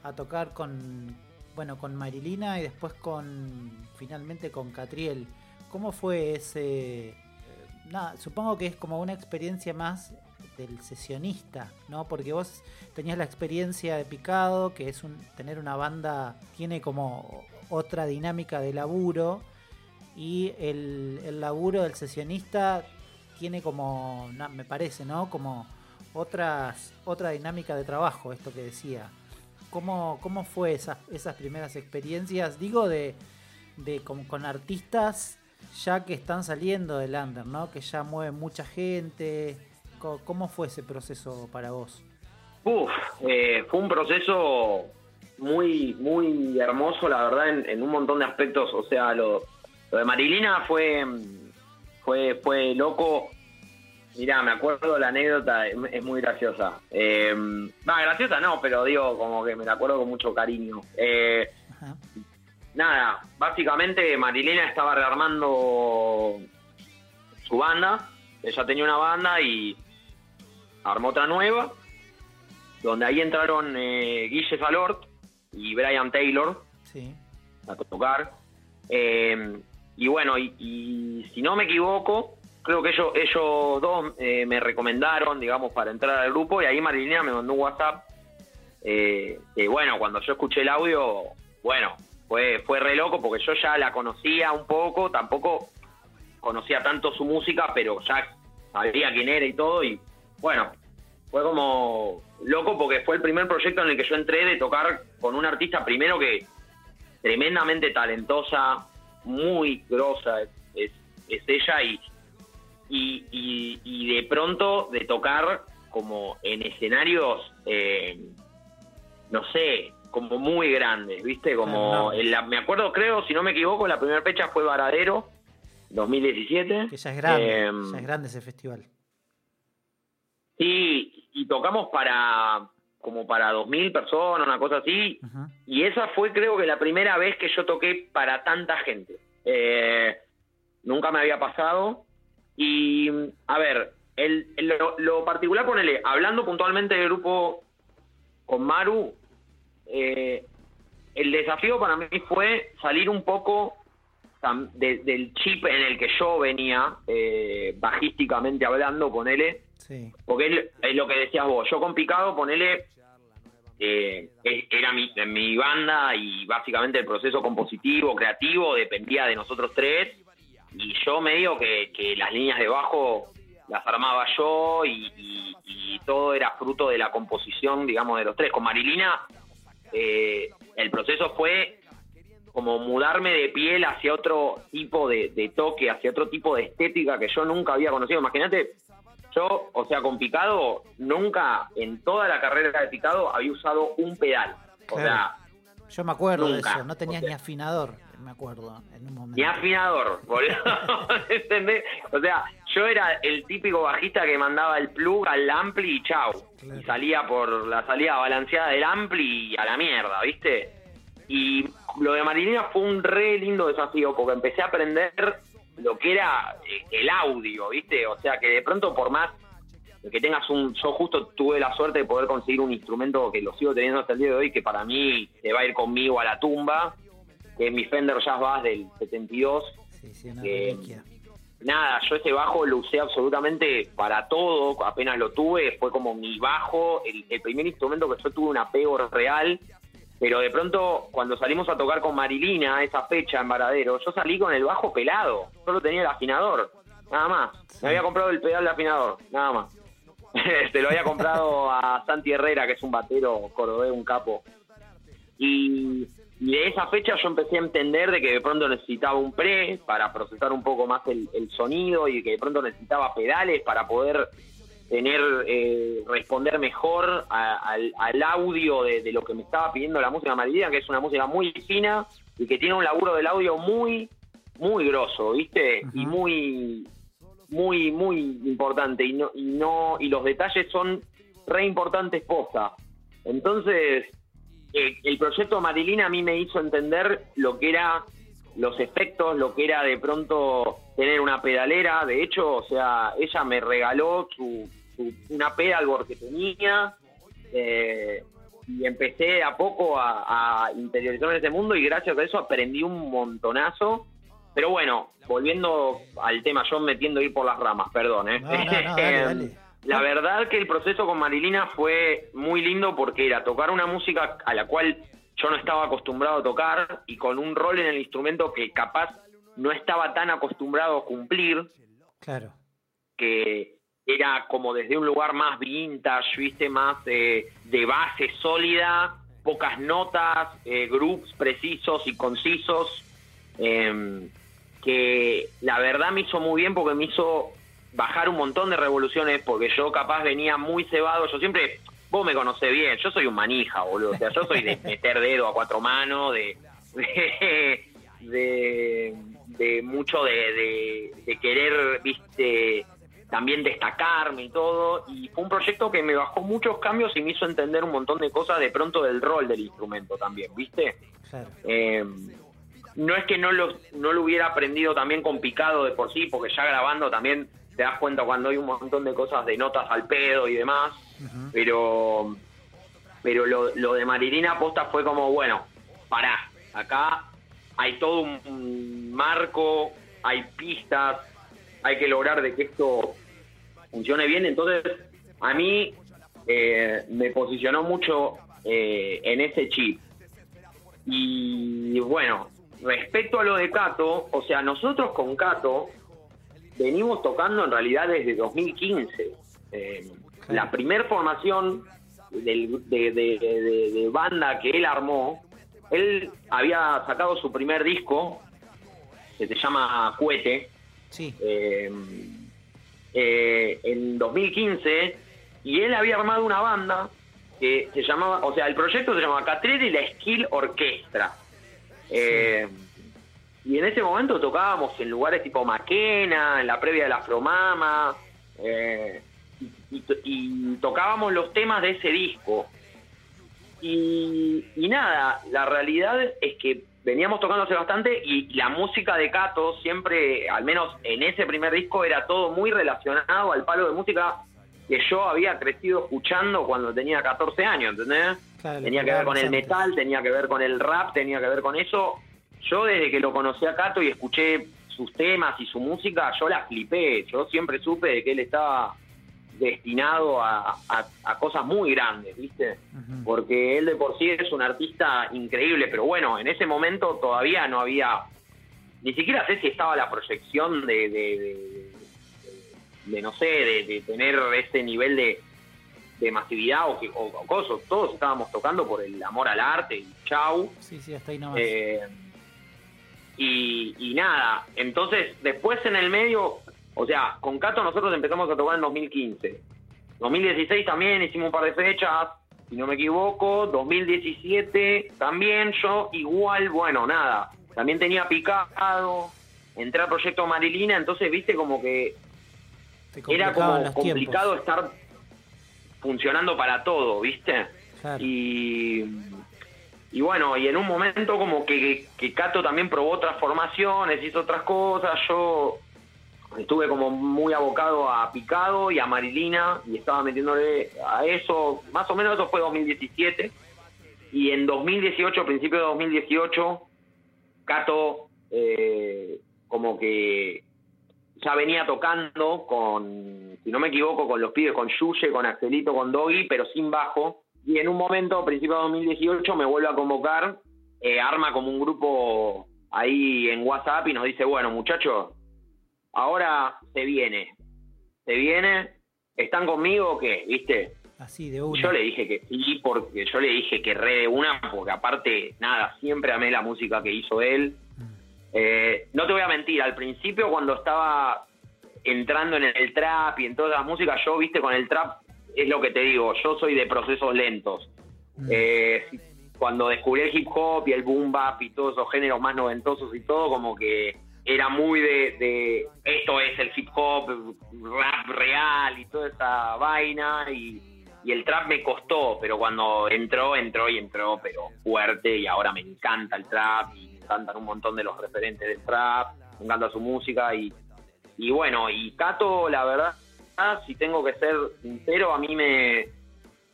a tocar con, bueno, con Marilina y después con finalmente con Catriel. ¿Cómo fue ese? Eh, nada, supongo que es como una experiencia más del sesionista, ¿no? Porque vos tenías la experiencia de Picado, que es un tener una banda tiene como otra dinámica de laburo y el, el laburo del sesionista tiene como, me parece, ¿no? Como otras otra dinámica de trabajo, esto que decía. ¿Cómo, cómo fue esas, esas primeras experiencias? Digo, de, de con, artistas ya que están saliendo del under, ¿no? Que ya mueven mucha gente. ¿Cómo, fue ese proceso para vos? Uf, eh, fue un proceso muy, muy hermoso, la verdad, en, un montón de aspectos. O sea, lo, lo de Marilina fue, fue, fue loco Mirá, me acuerdo la anécdota, es muy graciosa. Eh, graciosa no, pero digo, como que me la acuerdo con mucho cariño. Eh, nada, básicamente Marilena estaba rearmando su banda. Ella tenía una banda y armó otra nueva, donde ahí entraron eh, Guille Salort y Brian Taylor a tocar. Eh, y bueno, y si no me equivoco, creo que ellos, ellos dos eh, me recomendaron, digamos, para entrar al grupo y ahí Marilina me mandó un WhatsApp. Eh, bueno, cuando yo escuché el audio, bueno, fue, fue re loco porque yo ya la conocía un poco, tampoco conocía tanto su música, pero ya sabía quién era y todo y bueno, fue como loco porque fue el primer proyecto en el que yo entré de tocar con una artista primero que tremendamente talentosa, muy grosa es, es ella y y, de pronto de tocar como en escenarios, eh, no sé, como muy grandes, ¿viste? Como, me acuerdo, creo, si no me equivoco, la primera fecha fue Varadero, 2017. Que ya es grande, ya es grande ese festival. Sí, y tocamos para como para 2.000 personas, una cosa así, y esa fue creo que la primera vez que yo toqué para tanta gente. Eh, nunca me había pasado, y, a ver, el, lo, particular, ponele, hablando puntualmente del grupo con Maru, eh, el desafío para mí fue salir un poco del chip en el que yo venía, eh, bajísticamente hablando, ponele. Sí. Porque es, lo que decías vos, yo con Picado, ponele, eh, era mi, mi banda y básicamente el proceso compositivo, creativo, dependía de nosotros tres y yo medio que, que las líneas de bajo las armaba yo y, todo era fruto de la composición, digamos, de los tres. Con Marilina eh, el proceso fue como mudarme de piel hacia otro tipo de, toque, hacia otro tipo de estética que yo nunca había conocido. Imagínate, yo, o sea, con Picado, nunca en toda la carrera de Picado había usado un pedal. O sea, yo me acuerdo de eso, no tenías ni afinador me acuerdo, en un momento. Ni afinador, boludo. ¿Entendés? O sea, yo era el típico bajista que mandaba el plug al ampli y chau. Y salía por la salida balanceada del ampli y a la mierda, ¿viste? Y lo de Marilina fue un re lindo desafío porque empecé a aprender lo que era eh, el audio, ¿viste? O sea, que de pronto por más que tengas un... Yo justo tuve la suerte de poder conseguir un instrumento que lo sigo teniendo hasta el día de hoy, que para mí se va a ir conmigo a la tumba, que es mi Fender Jazz Bass del 72. Sí, sí, una nada, yo ese bajo lo usé absolutamente para todo, apenas lo tuve, fue como mi bajo, el, primer instrumento que yo tuve un apego real, pero de pronto cuando salimos a tocar con Marilina, esa fecha en Varadero, yo salí con el bajo pelado, solo tenía el afinador, nada más, me había comprado el pedal de afinador, nada más. Se lo había comprado a Santi Herrera, que es un batero cordobés, un capo. Y y de esa fecha yo empecé a entender de que de pronto necesitaba un pre para procesar un poco más el, sonido y que de pronto necesitaba pedales para poder tener eh, responder mejor al, audio de, lo que me estaba pidiendo la música maridina, que es una música muy fina y que tiene un laburo del audio muy, muy grosso, ¿viste? Y muy, muy, muy importante. Y no, y no, y los detalles son re importantes posta. Entonces, eh, el proyecto Marilina a mí me hizo entender lo que era los efectos, lo que era de pronto tener una pedalera. De hecho, o sea, ella me regaló su, una pedalboard que tenía eh, y empecé a poco a, a interiorizar en ese mundo y gracias a eso aprendí un montonazo. Pero bueno, volviendo al tema, yo metiendo ir por las ramas, perdón. ¿eh? dale. La verdad que el proceso con Marilina fue muy lindo porque era tocar una música a la cual yo no estaba acostumbrado a tocar y con un rol en el instrumento que capaz no estaba tan acostumbrado a cumplir. Claro. Que era como desde un lugar más vintage, viste, más de base sólida, pocas notas, eh, groups precisos y concisos, em, que la verdad me hizo muy bien porque me hizo bajar un montón de revoluciones porque yo capaz venía muy cebado, yo siempre, vos me conocés bien, yo soy un manija, boludo, o sea, yo soy de meter dedo a cuatro manos, de, de, de, mucho de, de, querer, viste, también destacarme y todo, y fue un proyecto que me bajó muchos cambios y me hizo entender un montón de cosas de pronto del rol del instrumento también, ¿viste? Eh, no es que no lo, no lo hubiera aprendido también con picado de por sí, porque ya grabando también te das cuenta cuando hay un montón de cosas de notas al pedo y demás, pero pero lo, lo de Marilina Posta fue como, bueno, pará, acá hay todo un marco, hay pistas, hay que lograr de que esto funcione bien, entonces a mí eh, me posicionó mucho eh, en ese chip. Y bueno, respecto a lo de Cato, o sea, nosotros con Cato venimos tocando en realidad desde 2015. Eh, la primer formación de, banda que él armó, él había sacado su primer disco, que se llama Cuete, sí. Eh, eh, en 2015, y él había armado una banda que se llamaba, o sea, el proyecto se llamaba Catrera y la Skill Orquestra. Y en ese momento tocábamos en lugares tipo Maquena, en la previa de la Fromama, eh, y, tocábamos los temas de ese disco. Y, nada, la realidad es que veníamos tocándose bastante y la música de Cato siempre, al menos en ese primer disco, era todo muy relacionado al palo de música que yo había crecido escuchando cuando tenía 14 años, ¿entendés? tenía que ver con el metal, tenía que ver con el rap, tenía que ver con eso yo desde que lo conocí a Cato y escuché sus temas y su música, yo la flipé. Yo siempre supe de que él estaba destinado a, cosas muy grandes, ¿viste? Porque él de por sí es un artista increíble, pero bueno, en ese momento todavía no había, ni siquiera sé si estaba la proyección de, de, no sé, de, tener ese nivel de, masividad o, que, o, cosas. Todos estábamos tocando por el amor al arte y chau. Sí, sí, hasta ahí nomás. Eh, y, nada, entonces después en el medio, o sea, con Cato nosotros empezamos a tocar en 2015. 2016 también hicimos un par de fechas, si no me equivoco. 2017 también yo, igual, bueno, nada. También tenía picado, entré al proyecto Marilina, entonces viste como que era como complicado estar funcionando para todo, ¿viste? Y y bueno, y en un momento como que, que Cato también probó otras formaciones, hizo otras cosas, yo estuve como muy abocado a Picado y a Marilina y estaba metiéndole a eso, más o menos eso fue 2017 y en 2018, principio de 2018, Cato eh, como que ya venía tocando con, si no me equivoco, con los pibes, con Yuye, con Axelito, con Doggy, pero sin bajo. Y en un momento, a de 2018, me vuelve a convocar, eh, arma como un grupo ahí en WhatsApp y nos dice, bueno, muchachos, ahora se viene, se viene, ¿están conmigo o qué? ¿Viste? Así de una. Yo le dije que sí, porque yo le dije que re de una, porque aparte, nada, siempre amé la música que hizo él. Mm. Eh, no te voy a mentir, al principio cuando estaba entrando en el trap y en todas las músicas, yo, viste, con el trap, es lo que te digo, yo soy de procesos lentos. Mm. Eh, cuando descubrí el hip hop y el boom bap y todos esos géneros más noventosos y todo, como que era muy de, esto es el hip hop, rap real y toda esa vaina y, el trap me costó, pero cuando entró, entró y entró, pero fuerte y ahora me encanta el trap y me encantan un montón de los referentes del trap, me encanta su música y, y bueno, y Cato, la verdad, si tengo que ser sincero, a mí me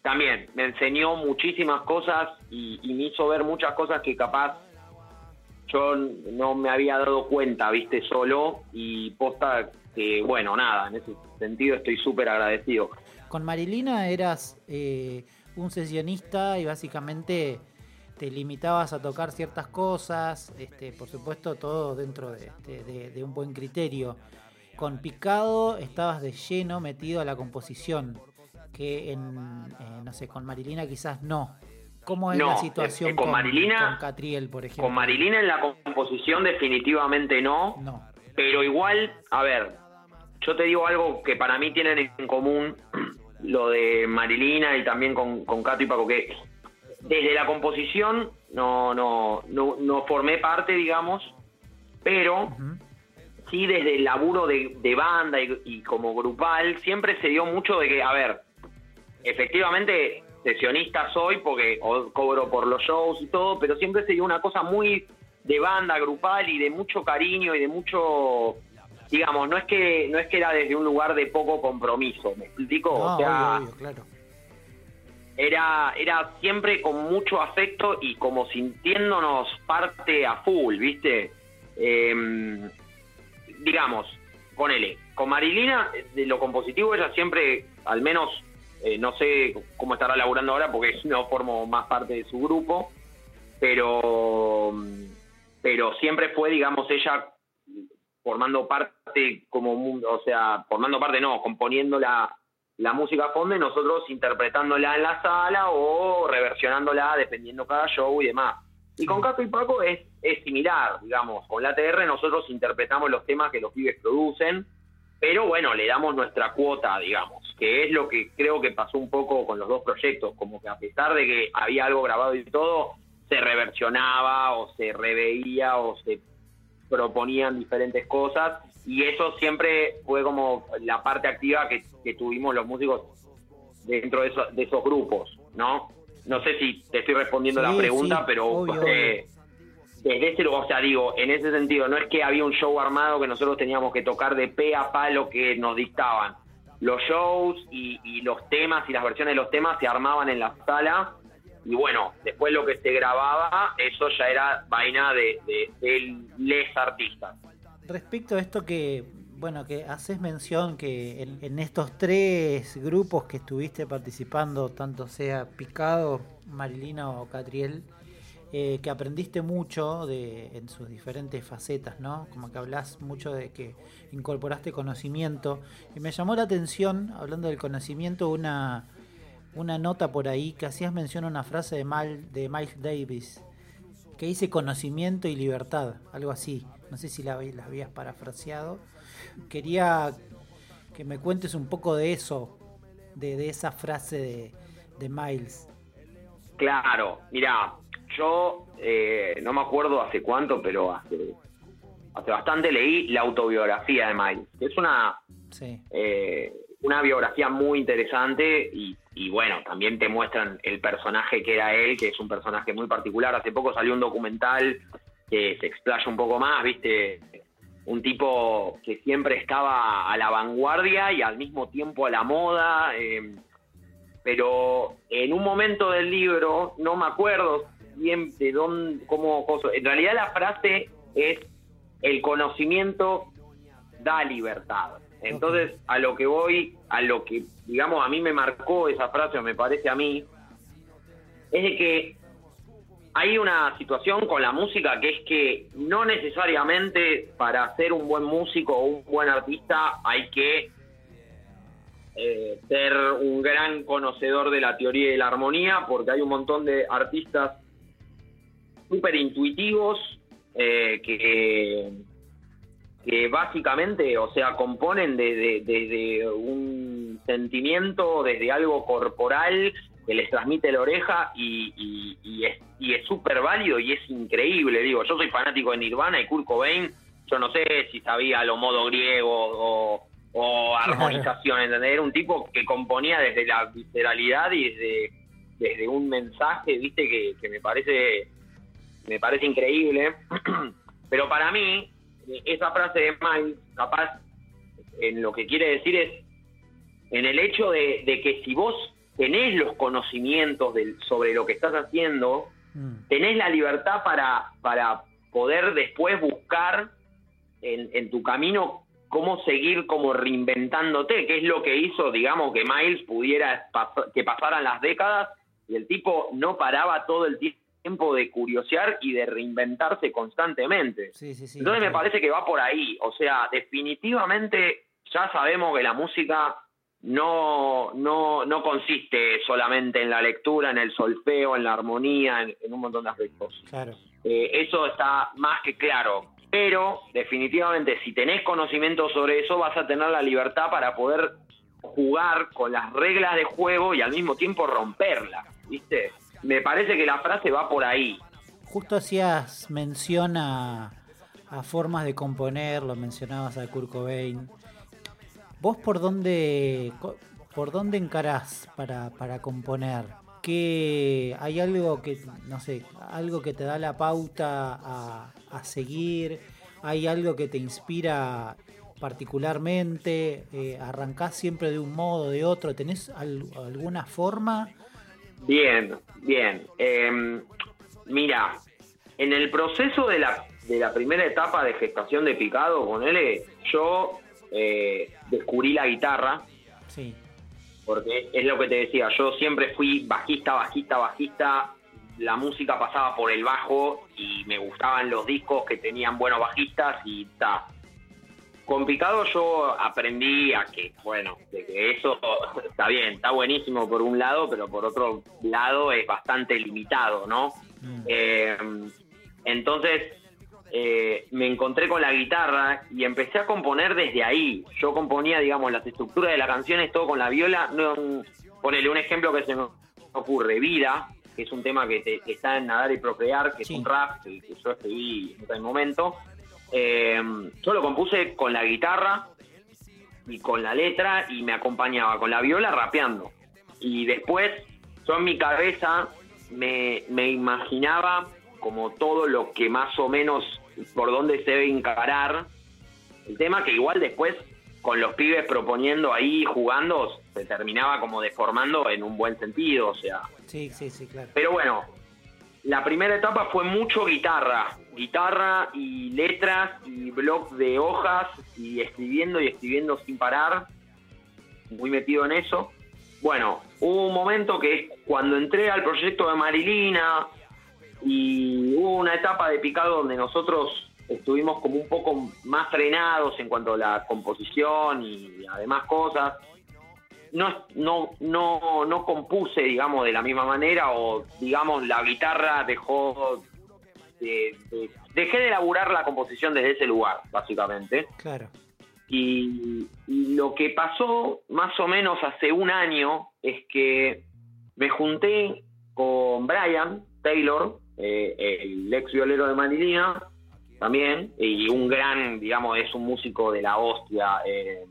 también me enseñó muchísimas cosas y me hizo ver muchas cosas que capaz yo no me había dado cuenta, viste, solo y posta que, bueno, nada, en ese sentido estoy súper agradecido. Con Marilina eras eh, un sesionista y básicamente te limitabas a tocar ciertas cosas, este, por supuesto todo dentro de, un buen criterio. Con Picado estabas de lleno metido a la composición, que en, eh, no sé, con Marilina quizás no. ¿Cómo es la situación con, Marilina, Catriel, por ejemplo? Con Marilina en la composición definitivamente no, no. Pero igual, a ver, yo te digo algo que para mí tienen en común lo de Marilina y también con, con Cato y Paco, que desde la composición no, no, no, formé parte, digamos, pero sí desde el laburo de, banda y, y, como grupal siempre se dio mucho de que, a ver, efectivamente sesionista soy porque cobro por los shows y todo, pero siempre se dio una cosa muy de banda grupal y de mucho cariño y de mucho digamos, no es que no es que era desde un lugar de poco compromiso, ¿me explico? o sea, claro. era era siempre con mucho afecto y como sintiéndonos parte a full, ¿viste? Em, digamos, ponele, con Marilina, de lo compositivo ella siempre, al menos eh, no sé cómo estará laburando ahora porque no formo más parte de su grupo, pero, pero siempre fue, digamos, ella formando parte como, o sea, formando parte no, componiendo la, la música a fondo y nosotros interpretándola en la sala o reversionándola dependiendo cada show y demás. Y con Cato y Paco es, es similar, digamos, con la TR nosotros interpretamos los temas que los pibes producen, pero bueno, le damos nuestra cuota, digamos que es lo que creo que pasó un poco con los dos proyectos, como que a pesar de que había algo grabado y todo, se reversionaba o se reveía o se proponían diferentes cosas y eso siempre fue como la parte activa que, tuvimos los músicos dentro de, de, esos grupos, ¿no? No sé si te estoy respondiendo la pregunta, pero eh, desde ese lugar, o sea, digo, en ese sentido, no es que había un show armado que nosotros teníamos que tocar de pe a palo que nos dictaban los shows y, los temas y las versiones de los temas se armaban en la sala y bueno, después lo que se grababa, eso ya era vaina de, de, les artistas. Respecto a esto que, bueno, que haces mención que en, en, estos tres grupos que estuviste participando, tanto sea Picado, Marilina o Catriel, eh, que aprendiste mucho de, en sus diferentes facetas, ¿no? Como que hablas mucho de que incorporaste conocimiento. Y me llamó la atención, hablando del conocimiento, una, una nota por ahí que hacías mención a una frase de, Mal, de Miles Davis, que dice conocimiento y libertad, algo así. No sé si la, la habías parafraseado. Quería que me cuentes un poco de eso, de, de esa frase de, de Miles. Claro, mira, yo eh, no me acuerdo hace cuánto, pero hace, hace bastante leí la autobiografía de Miles, es una, eh, una biografía muy interesante y, y, bueno, también te muestran el personaje que era él, que es un personaje muy particular. Hace poco salió un documental que se explaya un poco más, ¿viste? Un tipo que siempre estaba a la vanguardia y al mismo tiempo a la moda. Eh, pero en un momento del libro, no me acuerdo bien de dónde, cómo, en realidad la frase es el conocimiento da libertad. Entonces, a lo que voy, a lo que, digamos, a mí me marcó esa frase, o me parece a mí, es de que hay una situación con la música que es que no necesariamente para ser un buen músico o un buen artista hay que eh, ser un gran conocedor de la teoría de la armonía, porque hay un montón de artistas súper intuitivos eh, que, que básicamente, o sea, componen desde un sentimiento, desde algo corporal que les transmite la oreja y, y, es súper válido y es increíble. Digo, yo soy fanático de Nirvana y Kurt Cobain, yo no sé si sabía lo modo griego o, armonización, ¿entendés? Era un tipo que componía desde la visceralidad y desde, desde un mensaje, viste, que, que me parece me parece increíble. Pero para mí, esa frase de Miles, capaz, en lo que quiere decir es en el hecho de que si vos tenés los conocimientos sobre lo que estás haciendo, mm. tenés la libertad para, para poder después buscar en, tu camino cómo seguir como reinventándote, que es lo que hizo, digamos, que Miles pudiera que pasaran las décadas y el tipo no paraba todo el tiempo de curiosear y de reinventarse constantemente. Entonces me parece que va por ahí, o sea, definitivamente ya sabemos que la música no, no, no consiste solamente en la lectura, en el solfeo, en la armonía, en, un montón de aspectos. Claro. Eh, eso está más que claro. Pero definitivamente si tenés conocimiento sobre eso vas a tener la libertad para poder jugar con las reglas de juego y al mismo tiempo romperlas, ¿viste? Me parece que la frase va por ahí. Justo hacías mención a, a formas de componer, lo mencionabas a Kurt Cobain, ¿Vos por dónde, por dónde encarás para, para componer? ¿Qué, ¿Hay algo que, no sé, algo que te da la pauta a, seguir? ¿Hay algo que te inspira particularmente? Eh, ¿Arrancás siempre de un modo o de otro? ¿Tenés alguna forma? Bien, bien. Em, mira, en el proceso de la, de la primera etapa de gestación de picado, con él, yo eh, descubrí la guitarra. Sí. Porque es lo que te decía, yo siempre fui bajista, bajista, bajista. La música pasaba por el bajo y me gustaban los discos que tenían buenos bajistas y ta. Con Picado yo aprendí a que, bueno, de que eso está bien, está buenísimo por un lado, pero por otro lado es bastante limitado, ¿no? Mm. Eh, entonces, eh, me encontré con la guitarra y empecé a componer desde ahí. Yo componía, digamos, las estructuras de las canciones, todo con la viola. No, ponele un ejemplo que se me ocurre, Vida, que es un tema que, está en Nadar y Procrear, que es un rap que, yo escribí en aquel momento. Eh, yo lo compuse con la guitarra y con la letra y me acompañaba con la viola rapeando. Y después yo en mi cabeza me, me imaginaba como todo lo que más o menos por dónde se debe encarar. El tema que igual después con los pibes proponiendo ahí, jugando, se terminaba como deformando en un buen sentido, o sea. Sí, sí, sí, claro. Pero bueno, la primera etapa fue mucho guitarra, guitarra y letras y blog de hojas y escribiendo y escribiendo sin parar, muy metido en eso. Bueno, hubo un momento que es cuando entré al proyecto de Marilina, y hubo una etapa de picado donde nosotros estuvimos como un poco más frenados en cuanto a la composición y además cosas. No, no, no, no compuse, digamos, de la misma manera o, digamos, la guitarra dejó de, dejé de elaborar la composición desde ese lugar, básicamente. Claro. y, lo que pasó más o menos hace un año es que me junté con Brian Taylor, eh, el ex violero de Manilina también, y un gran, digamos, es un músico de la hostia. Eh,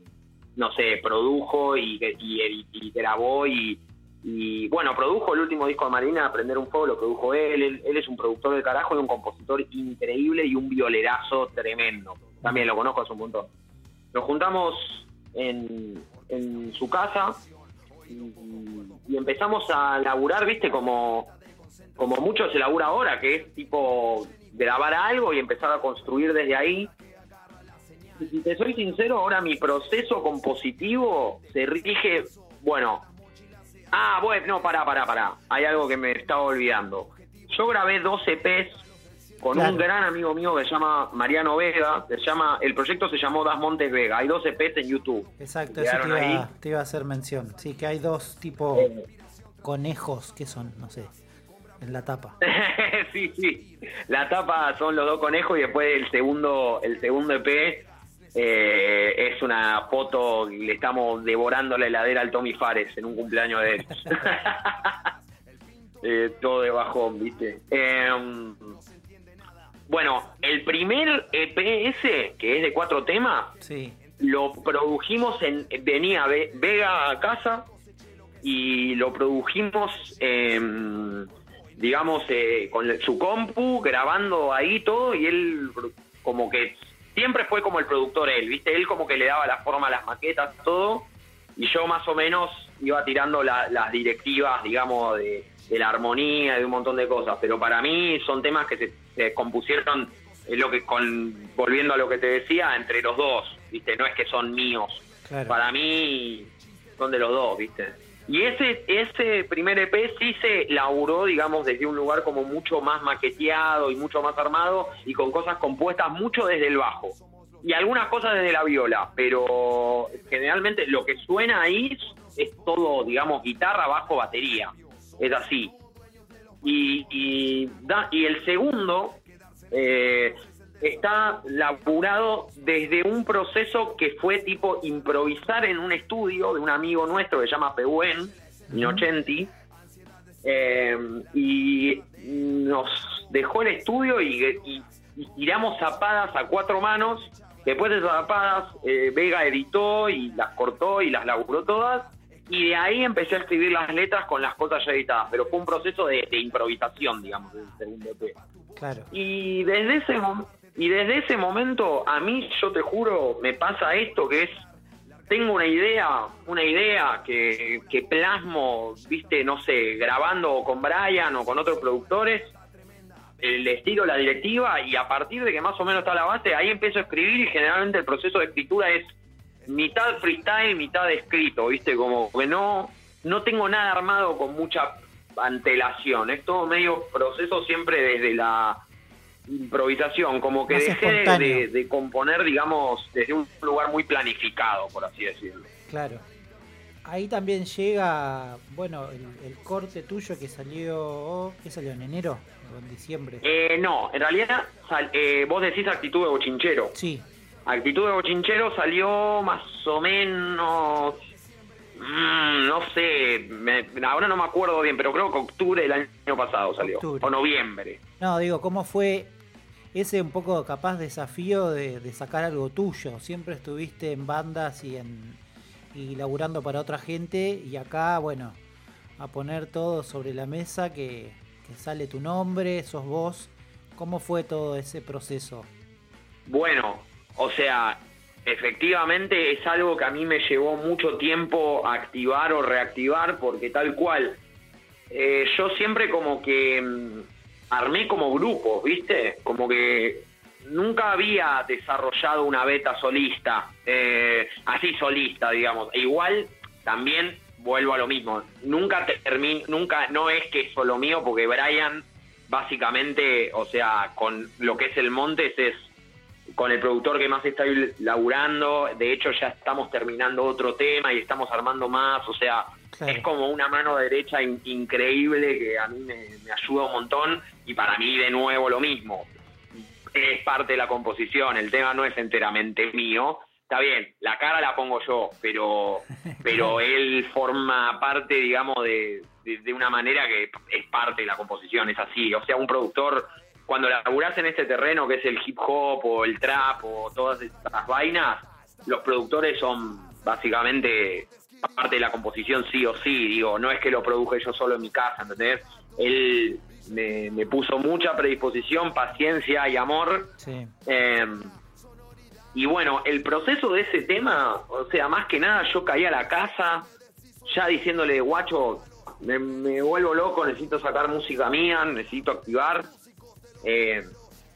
no sé, produjo y, y, y grabó y, y bueno, produjo el último disco de Marina, Aprender un Fuego, lo produjo él. él. es un productor de carajo y un compositor increíble y un violerazo tremendo. También lo conozco hace un montón. Nos juntamos en, en su casa y, empezamos a laburar, viste, como, como mucho se labura ahora, que es tipo grabar algo y empezar a construir desde ahí. Si te soy sincero, ahora mi proceso compositivo se rige, bueno, Ah, bueno, no, pará, pará, pará. Hay algo que me estaba olvidando. Yo grabé dos EPs con un gran amigo mío que se llama Mariano Vega. Se llama, el proyecto se llamó Das Montes Vega. Hay dos EPs en YouTube. Exacto, eso te iba, a hacer mención. Sí, que hay dos tipos eh. conejos que son, no sé, en la tapa. sí, sí. La tapa son los dos conejos y después el segundo, el segundo EP eh, es una foto, le estamos devorando la heladera al Tommy Fares en un cumpleaños de él. Eh, todo de bajón, ¿viste? Em, bueno, el primer EPS, que es de cuatro temas, sí. lo produjimos en. Venía Vega a casa y lo produjimos, digamos, eh, con su compu, grabando ahí todo, y él como que siempre fue como el productor él, ¿viste? Él como que le daba la forma a las maquetas, todo, y yo más o menos iba tirando las directivas, digamos, de, la armonía, y de un montón de cosas, pero para mí son temas que se, compusieron, lo que con volviendo a lo que te decía, entre los dos, ¿viste? No es que son míos. Para mí son de los dos, ¿viste? Y ese, ese primer EP sí se laburó, digamos, desde un lugar como mucho más maqueteado y mucho más armado y con cosas compuestas mucho desde el bajo. Y algunas cosas desde la viola, pero generalmente lo que suena ahí es todo, digamos, guitarra, bajo, batería. Es así. Y, y, y el segundo, eh, está laburado desde un proceso que fue tipo improvisar en un estudio de un amigo nuestro que se llama Pehuen, Inochenti, eh, y nos dejó el estudio y, tiramos zapadas a cuatro manos. Después de esas zapadas, eh, Vega editó y las cortó y las laburó todas. Y de ahí empecé a escribir las letras con las cosas ya editadas, pero fue un proceso de, improvisación, digamos, del segundo EP. Claro. Y desde ese momento y desde ese momento, a mí, yo te juro, me pasa esto que es, tengo una idea, una idea que, que plasmo, viste, no sé, grabando con Brian o con otros productores, el estilo, la directiva, y a partir de que más o menos está la base, ahí empiezo a escribir y generalmente el proceso de escritura es mitad freestyle, mitad escrito, viste, como que no, no tengo nada armado con mucha antelación, es todo medio proceso siempre desde la improvisación, como que dejé de, componer, digamos, desde un lugar muy planificado, por así decirlo. Claro. Ahí también llega, bueno, el, corte tuyo que salió, ¿qué salió en enero o en diciembre? Eh, no, en realidad eh, vos decís actitud de bochinchero. Sí. Actitud de bochinchero salió más o menos, mm, no sé, ahora no me acuerdo bien, pero creo que octubre del año pasado salió, o noviembre. No, digo, ¿cómo fue ese un poco capaz desafío de, sacar algo tuyo. Siempre estuviste en bandas y en y laburando para otra gente y acá, bueno, a poner todo sobre la mesa que, sale tu nombre, sos vos. ¿Cómo fue todo ese proceso? Bueno, o sea, efectivamente es algo que a mí me llevó mucho tiempo activar o reactivar porque tal cual, eh, yo siempre como que mm, armé como grupo, ¿viste? Como que nunca había desarrollado una beta solista, eh, así solista, digamos. E igual también vuelvo a lo mismo. Nunca termino, nunca, no es que es solo mío, porque Brian, básicamente, o sea, con lo que es el Montes es con el productor que más está laburando. De hecho, ya estamos terminando otro tema y estamos armando más. O sea, es como una mano derecha increíble que a mí me, ayuda un montón y para mí de nuevo lo mismo. Es parte de la composición, el tema no es enteramente mío. Está bien, la cara la pongo yo, pero, pero él forma parte, digamos, de, de, una manera que es parte de la composición, es así. O sea, un productor, cuando laburás en este terreno que es el hip hop o el trap o todas estas vainas, los productores son básicamente parte de la composición sí o sí, digo, no es que lo produje yo solo en mi casa, ¿entendés? Él me, me puso mucha predisposición, paciencia y amor. Sí. Em, y bueno, el proceso de ese tema, o sea, más que nada yo caí a la casa ya diciéndole, guacho, me, me vuelvo loco, necesito sacar música mía, necesito activar. Eh,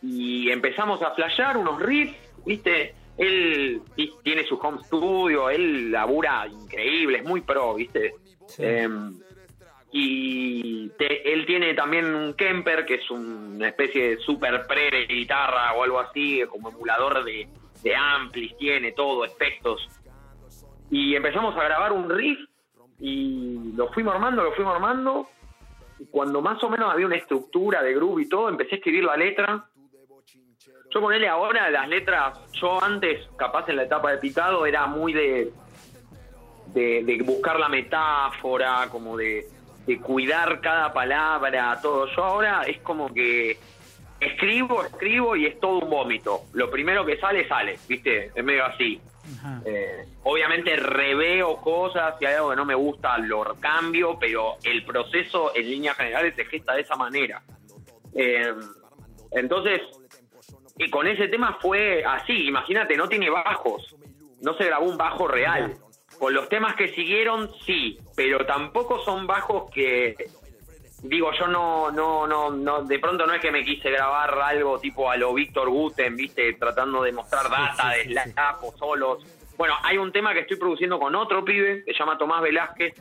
y empezamos a flashear unos riffs, ¿viste? Él ti- tiene su home studio, él labura increíble, es muy pro, ¿viste? Sí. Em, y te- él tiene también un Kemper, que es un- una especie de super pre de guitarra o algo así, como emulador de, de amplis, tiene todo, efectos. Y empezamos a grabar un riff y lo fuimos armando, lo fuimos armando. Y cuando más o menos había una estructura de groove y todo, empecé a escribir la letra. Yo con él ahora las letras, yo antes, capaz en la etapa de picado, era muy de, de, de buscar la metáfora, como de, de cuidar cada palabra, todo. Yo ahora es como que escribo, escribo y es todo un vómito. Lo primero que sale, sale, ¿viste? Es medio así. Eh, obviamente reveo cosas, si hay algo que no me gusta lo cambio, pero el proceso en líneas generales se gesta de esa manera. Eh, entonces, y con ese tema fue así, imagínate, no tiene bajos, no se grabó un bajo real. Con los temas que siguieron, sí, pero tampoco son bajos que, digo, yo no, no, no, no, de pronto no es que me quise grabar algo tipo a lo Víctor Guten, viste, tratando de mostrar data sí, sí, de slap o solos. Bueno, hay un tema que estoy produciendo con otro pibe, que se llama Tomás Velázquez,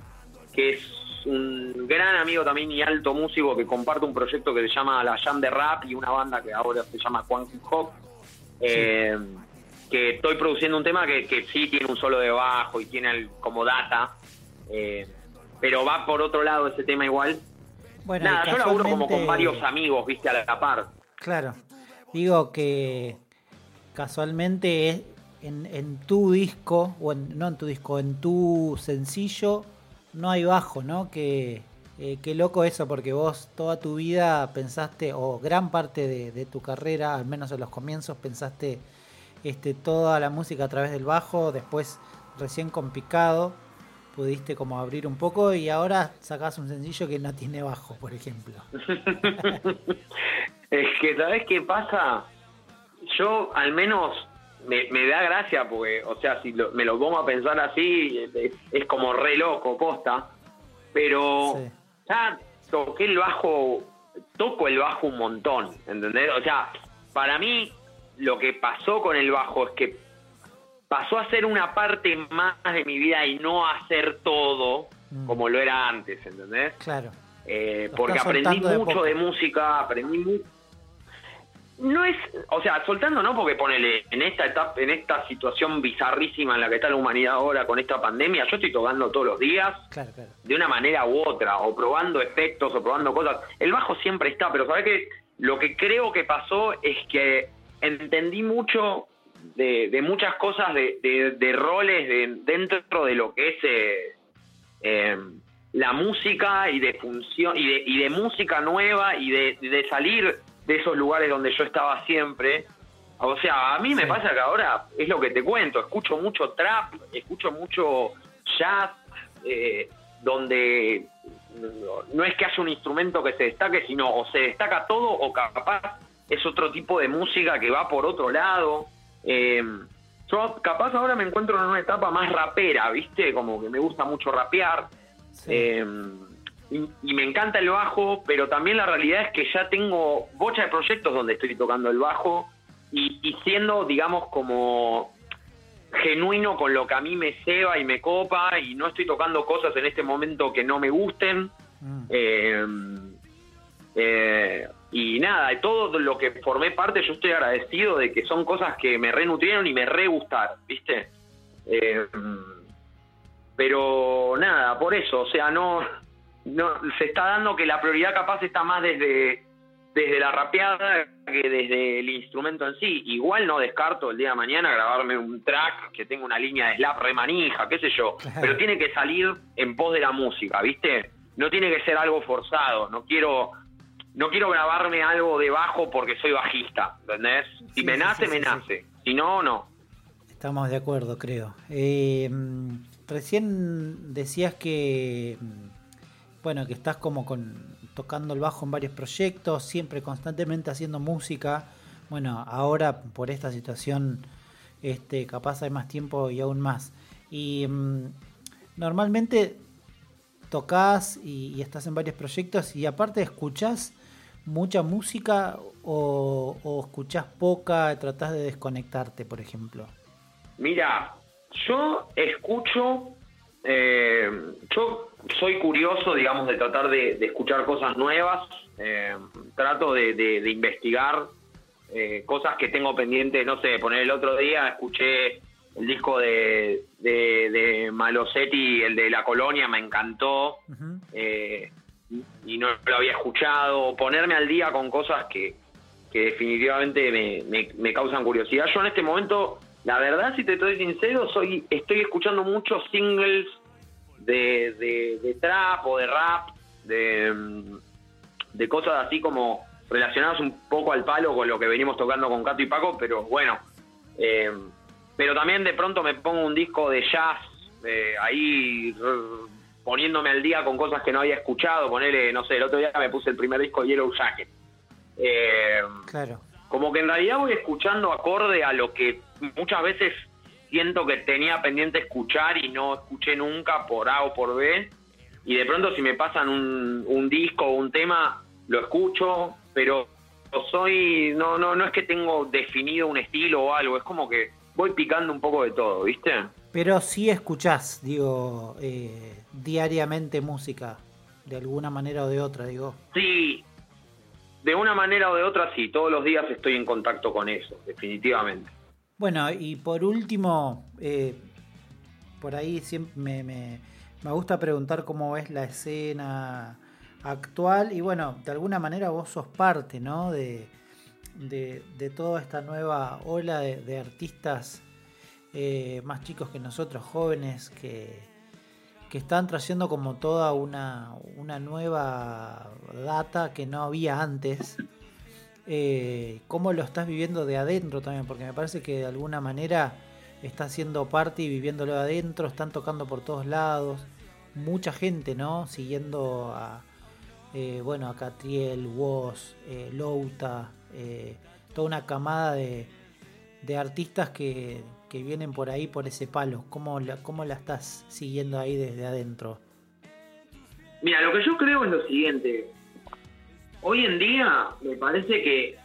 que es un gran amigo también y alto músico que comparte un proyecto que se llama La Jam de Rap y una banda que ahora se llama Quantum Hop. Eh, que estoy produciendo un tema que, que sí tiene un solo de bajo y tiene el- como data, eh, pero va por otro lado ese tema igual. Bueno, Nada, y yo laburo como con casualmente- varios amigos, viste, a la par. Claro. Digo que casualmente es en, en tu disco, o en- no en tu disco, en tu sencillo, no hay bajo, ¿no? Que, eh, qué loco eso, porque vos toda tu vida pensaste, o gran parte de, tu carrera, al menos en los comienzos, pensaste este, toda la música a través del bajo, después recién con picado pudiste como abrir un poco y ahora sacás un sencillo que no tiene bajo, por ejemplo. Es que, ¿sabes qué pasa? Yo, al menos, me, me da gracia porque, o sea, si lo- me lo pongo a pensar así, es, es como re loco, posta. Pero Sí. ya toqué el bajo, toco el bajo un montón, ¿entendés? O sea, para mí, lo que pasó con el bajo es que pasó a ser una parte más de mi vida y no a ser todo Mm. como lo era antes, ¿entendés? Claro. Eh, porque aprendí de mucho poco. de, música, aprendí mu- no es, o sea, soltando no, porque ponele en esta etapa, en esta situación bizarrísima en la que está la humanidad ahora con esta pandemia, yo estoy tocando todos los días Claro, claro. de una manera u otra, o probando efectos, o probando cosas. El bajo siempre está, pero ¿sabes qué? Lo que creo que pasó es que entendí mucho de, de muchas cosas, de, de- de roles de- dentro de lo que es eh, eh, la música y de función y de, y de música nueva y de salir de esos lugares donde yo estaba siempre. O sea, a mí me Sí. pasa que ahora es lo que te cuento, escucho mucho trap, escucho mucho jazz, eh, donde no- no es que haya un instrumento que se destaque, sino o se destaca todo o capaz es otro tipo de música que va por otro lado. Eh, yo capaz ahora me encuentro en una etapa más rapera, ¿viste? Como que me gusta mucho rapear. Sí. Eh, y, y me encanta el bajo, pero también la realidad es que ya tengo bocha de proyectos donde estoy tocando el bajo y, y siendo, digamos, como genuino con lo que a mí me ceba y me copa y no estoy tocando cosas en este momento que no me gusten. Mm. Eh, eh, y nada, de todo lo que formé parte, yo estoy agradecido de que son cosas que me renutrieron y me re gustaron, ¿viste? Eh, pero nada, por eso, o sea, no, no se está dando que la prioridad capaz está más desde, desde la rapeada que desde el instrumento en sí. Igual no descarto el día de mañana grabarme un track que tenga una línea de slap re manija, qué sé yo, pero tiene que salir en pos de la música, ¿viste? No tiene que ser algo forzado, no quiero no quiero grabarme algo de bajo porque soy bajista, ¿entendés? Si Sí, me nace, sí, me nace. Si no, no. estamos de acuerdo, creo. Eh, recién decías que, bueno, que estás como con tocando el bajo en varios proyectos, siempre constantemente haciendo música. Bueno, ahora por esta situación, este, capaz hay más tiempo y aún más. Y mm, normalmente tocas y, estás en varios proyectos y aparte escuchás mucha música o, o escuchás poca, tratás de desconectarte, por ejemplo. Mira, yo escucho, eh, yo soy curioso, digamos, de tratar de, escuchar cosas nuevas, eh, trato de, investigar eh, cosas que tengo pendientes, no sé, poner el otro día, escuché el disco de, de, Malosetti, el de La Colonia, me encantó, y no lo había escuchado, ponerme al día con cosas que, definitivamente me, me causan curiosidad. Yo en este momento la verdad, si te estoy sincero, soy estoy escuchando muchos singles de, de, trap o de rap, de, de cosas así como relacionadas un poco al palo con lo que venimos tocando con Cato y Paco, pero bueno. Eh, pero también de pronto me pongo un disco de jazz, eh, ahí poniéndome al día con cosas que no había escuchado. Ponele, no sé, el otro día me puse el primer disco de Yellow Jacket. Eh, claro. Como que en realidad voy escuchando acorde a lo que muchas veces siento que tenía pendiente escuchar y no escuché nunca por A o por B. Y de pronto si me pasan un, disco o un tema, lo escucho, pero soy, no, no, no es que tengo definido un estilo o algo, es como que voy picando un poco de todo, ¿viste? Pero sí escuchás, digo, eh, diariamente música, de alguna manera o de otra, digo. Sí, de una manera o de otra sí, todos los días estoy en contacto con eso, definitivamente. Bueno, y por último, eh, por ahí siempre me, me, gusta preguntar cómo ves la escena actual y bueno, de alguna manera vos sos parte, ¿no? De, de, toda esta nueva ola de, artistas eh, más chicos que nosotros, jóvenes, que, que están trayendo como toda una, una nueva data que no había antes eh, cómo lo estás viviendo de adentro también, porque me parece que de alguna manera estás siendo parte y viviéndolo de adentro, están tocando por todos lados, mucha gente, ¿no? Siguiendo a, eh, bueno, a Catriel, Woz, eh, Louta, toda una camada de, artistas que, que, vienen por ahí, por ese palo. ¿Cómo la, ¿Cómo la estás siguiendo ahí desde adentro? Mira, lo que yo creo es lo siguiente hoy en día me parece que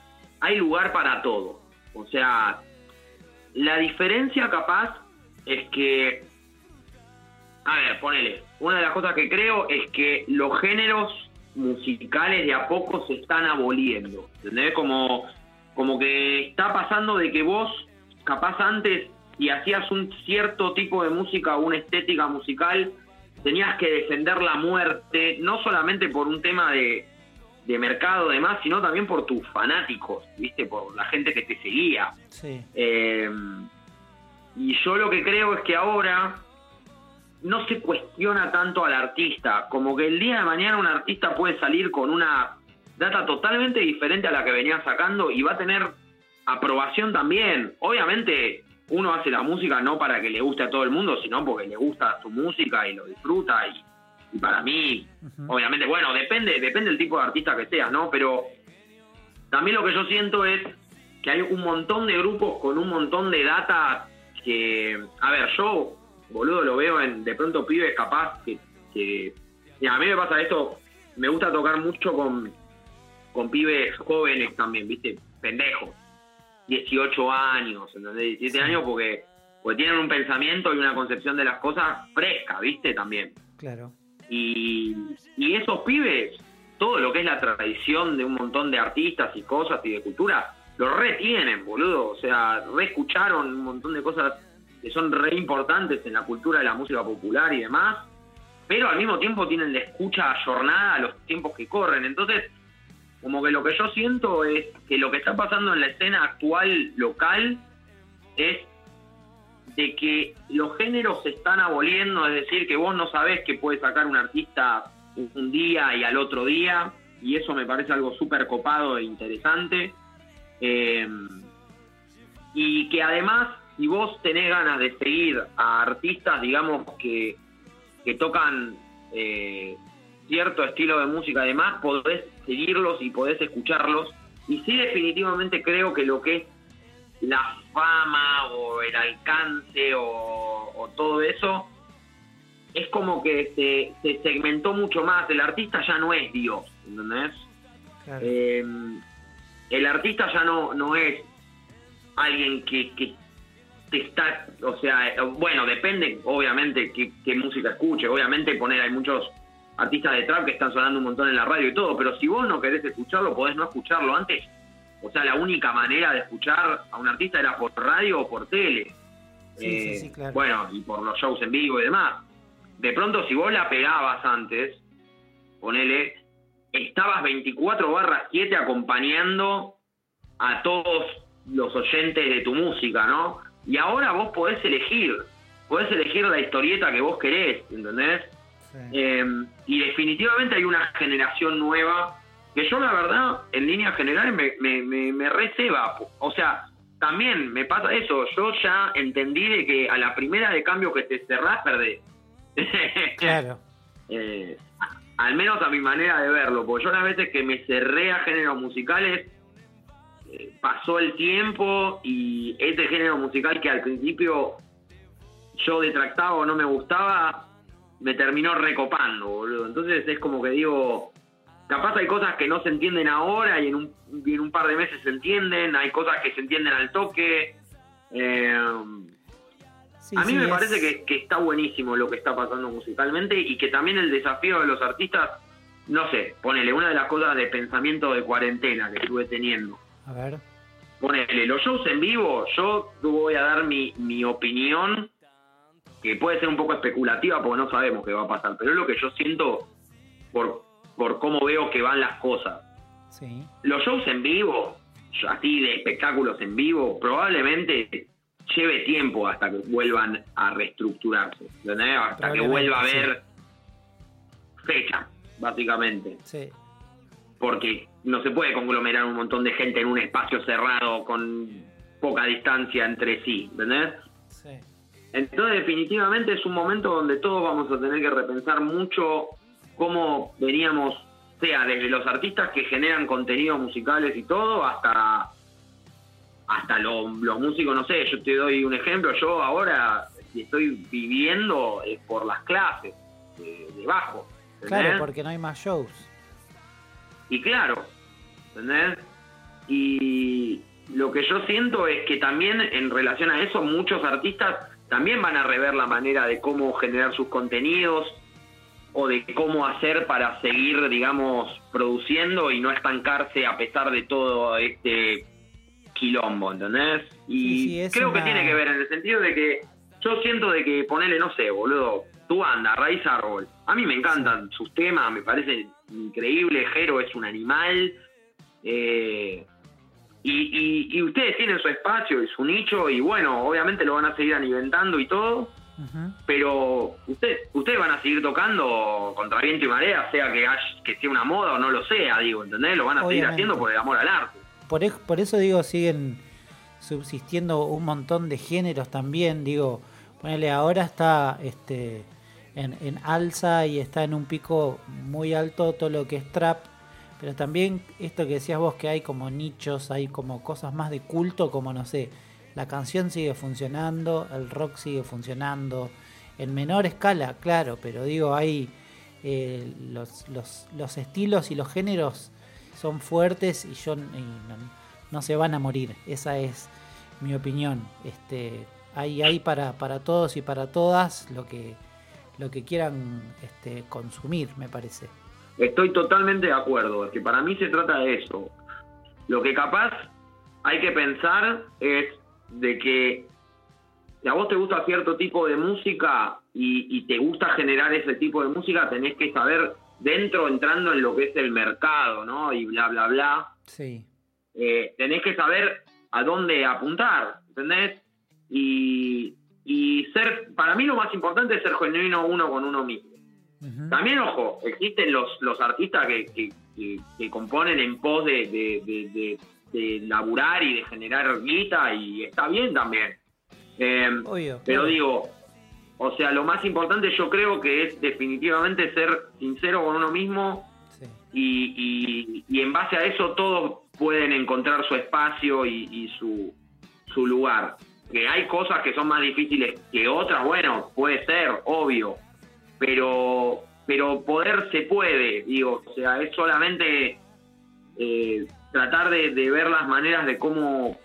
hay lugar para todo. O sea, la diferencia capaz es que, a ver, ponele, una de las cosas que creo es que los géneros musicales de a poco se están aboliendo. ¿Entendés? Como, como que está pasando de que vos, capaz antes, y hacías un cierto tipo de música una estética musical, tenías que defender la muerte, no solamente por un tema de, de mercado demás, sino también por tus fanáticos, ¿viste? Por la gente que te seguía. Eh, y yo lo que creo es que ahora no se cuestiona tanto al artista, como que el día de mañana un artista puede salir con una data totalmente diferente a la que venía sacando y va a tener aprobación también. Obviamente uno hace la música no para que le guste a todo el mundo, sino porque le gusta su música y lo disfruta y y para mí, obviamente, bueno, depende, depende del tipo de artista que seas, ¿no? Pero también lo que yo siento es que hay un montón de grupos con un montón de data que, a ver, yo, boludo, lo veo en de pronto pibes capaz que, que a mí me pasa esto, me gusta tocar mucho con, con pibes jóvenes también, ¿viste? Pendejos. 18 años, ¿entendés? 17 años porque, porque tienen un pensamiento y una concepción de las cosas fresca, ¿viste? También. Claro. Y, esos pibes, todo lo que es la tradición de un montón de artistas y cosas y de cultura, lo retienen, boludo. O sea, reescucharon un montón de cosas que son re importantes en la cultura de la música popular y demás, pero al mismo tiempo tienen la escucha ayornada a los tiempos que corren. Entonces, como que lo que yo siento es que lo que está pasando en la escena actual local es de que los géneros se están aboliendo, es decir, que vos no sabés que puede sacar un artista un día y al otro día, y eso me parece algo súper copado e interesante. Eh, y que además si vos tenés ganas de seguir a artistas, digamos, que, que tocan eh, cierto estilo de música, además, podés seguirlos y podés escucharlos. Y sí, definitivamente creo que lo que es la fama o el alcance o, todo eso, es como que se, se, segmentó mucho más. El artista ya no es Dios, ¿entendés? Eh, el artista ya no, no es alguien que, que te está, o sea, bueno, depende obviamente qué, qué música escuche, obviamente poner, hay muchos artistas de trap que están sonando un montón en la radio y todo, pero si vos no querés escucharlo, podés no escucharlo antes. O sea, la única manera de escuchar a un artista era por radio o por tele. Eh, bueno, y por los shows en vivo y demás. De pronto, si vos la pegabas antes, ponele, estabas 24 barras 7 acompañando a todos los oyentes de tu música, ¿no? Y ahora vos podés elegir, podés elegir la historieta que vos querés, ¿entendés? Em, y definitivamente hay una generación nueva que yo la verdad, en líneas generales, me, me, me, receba. O sea, también me pasa eso. Yo ya entendí de que a la primera de cambio que te cerrás, perdés. Claro. Eh, al menos a mi manera de verlo. Porque yo las veces que me cerré a géneros musicales, eh, pasó el tiempo y ese género musical que al principio yo detractaba o no me gustaba, me terminó recopando, boludo. Entonces es como que digo, capaz hay cosas que no se entienden ahora y en un, en un par de meses se entienden, hay cosas que se entienden al toque. Eh, a mí me parece que, que, está buenísimo lo que está pasando musicalmente y que también el desafío de los artistas, no sé, ponele, una de las cosas de pensamiento de cuarentena que estuve teniendo. A ver. Ponele, los shows en vivo, yo voy a dar mi, mi opinión que puede ser un poco especulativa porque no sabemos qué va a pasar, pero es lo que yo siento por, por cómo veo que van las cosas. Sí. Los shows en vivo, así de espectáculos en vivo, probablemente lleve tiempo hasta que vuelvan a reestructurarse, Hasta que vuelva a haber fecha, básicamente. Sí. Porque no se puede conglomerar un montón de gente en un espacio cerrado con poca distancia entre sí, ¿entendés? Sí. Entonces, definitivamente es un momento donde todos vamos a tener que repensar mucho cómo veníamos, sea desde los artistas que generan contenidos musicales y todo, hasta hasta los músicos, no sé, yo te doy un ejemplo, yo ahora estoy viviendo eh, por las clases de, bajo. Claro, porque no hay más shows. Y claro, ¿entendés? Y lo que yo siento es que también en relación a eso muchos artistas también van a rever la manera de cómo generar sus contenidos o de cómo hacer para seguir, digamos, produciendo y no estancarse a pesar de todo este quilombo, ¿entendés? Y creo que tiene que ver en el sentido de que yo siento de que ponerle, no sé, boludo, tu banda, Raíz Árbol, a mí me encantan sus temas, me parece increíble, Jero es un animal, eh, y, ustedes tienen su espacio y su nicho y bueno, obviamente lo van a seguir alimentando y todo, pero usted, ustedes van a seguir tocando contra viento y marea, sea que, que sea una moda o no lo sea, digo, ¿entendés? Lo van a seguir haciendo por el amor al arte. Por, por eso digo, siguen subsistiendo un montón de géneros también, digo, ponele, ahora está este en, en alza y está en un pico muy alto todo lo que es trap, pero también esto que decías vos, que hay como nichos, hay como cosas más de culto, como no sé, la canción sigue funcionando, el rock sigue funcionando, en menor escala, claro, pero digo, hay eh, los, los, los, estilos y los géneros son fuertes y, yo, no, se van a morir, esa es mi opinión. Este, hay, hay para, para todos y para todas lo que, lo que quieran este, consumir, me parece. Estoy totalmente de acuerdo, es que para mí se trata de eso. Lo que capaz hay que pensar es de que si a vos te gusta cierto tipo de música y, te gusta generar ese tipo de música, tenés que saber dentro, entrando en lo que es el mercado, ¿no? Y bla, bla, bla. Sí. Eh, tenés que saber a dónde apuntar, ¿entendés? Y, y ser, para mí lo más importante es ser genuino uno con uno mismo. También, ojo, existen los, los artistas que, que, componen en pos de, de, laburar y de generar guita y está bien también. Eh, Obvio, pero claro. digo, o sea, lo más importante yo creo que es definitivamente ser sincero con uno mismo Sí. y, y- y en base a eso todos pueden encontrar su espacio y, y su, su lugar. Que hay cosas que son más difíciles que otras, bueno, puede ser, obvio, pero pero poder se puede, digo, o sea, es solamente eh, tratar de, de ver las maneras de cómo,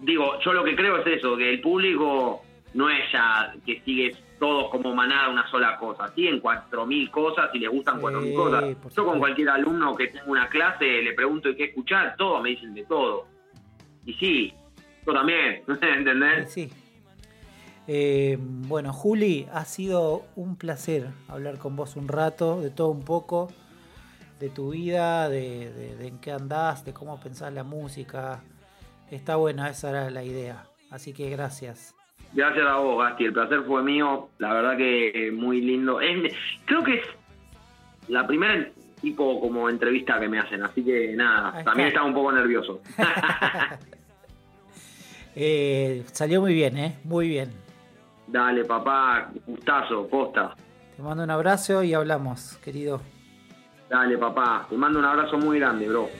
digo, yo lo que creo es eso, que el público no es ya que sigue todos como manada una sola cosa, siguen cuatro mil cosas y les gustan Sí, cuatro mil cosas. Yo con cualquier alumno que tengo una clase le pregunto qué escuchar, todos me dicen de todo. Y sí, yo también, ¿entendés? Sí. Eh, bueno, Juli, ha sido un placer hablar con vos un rato, de todo un poco, de tu vida, de, de- de en qué andás, de cómo pensás la música. Está buena, esa era la idea. Así que gracias. Gracias a vos, Gasti. El placer fue mío. La verdad que muy lindo. Es- creo que es la primera tipo como entrevista que me hacen. Así que nada, también estaba un poco nervioso. Eh, salió muy bien, ¿eh? Muy bien. Dale, papá. Gustazo, posta. Te mando un abrazo y hablamos, querido. Dale, papá. Te mando un abrazo muy grande, bro.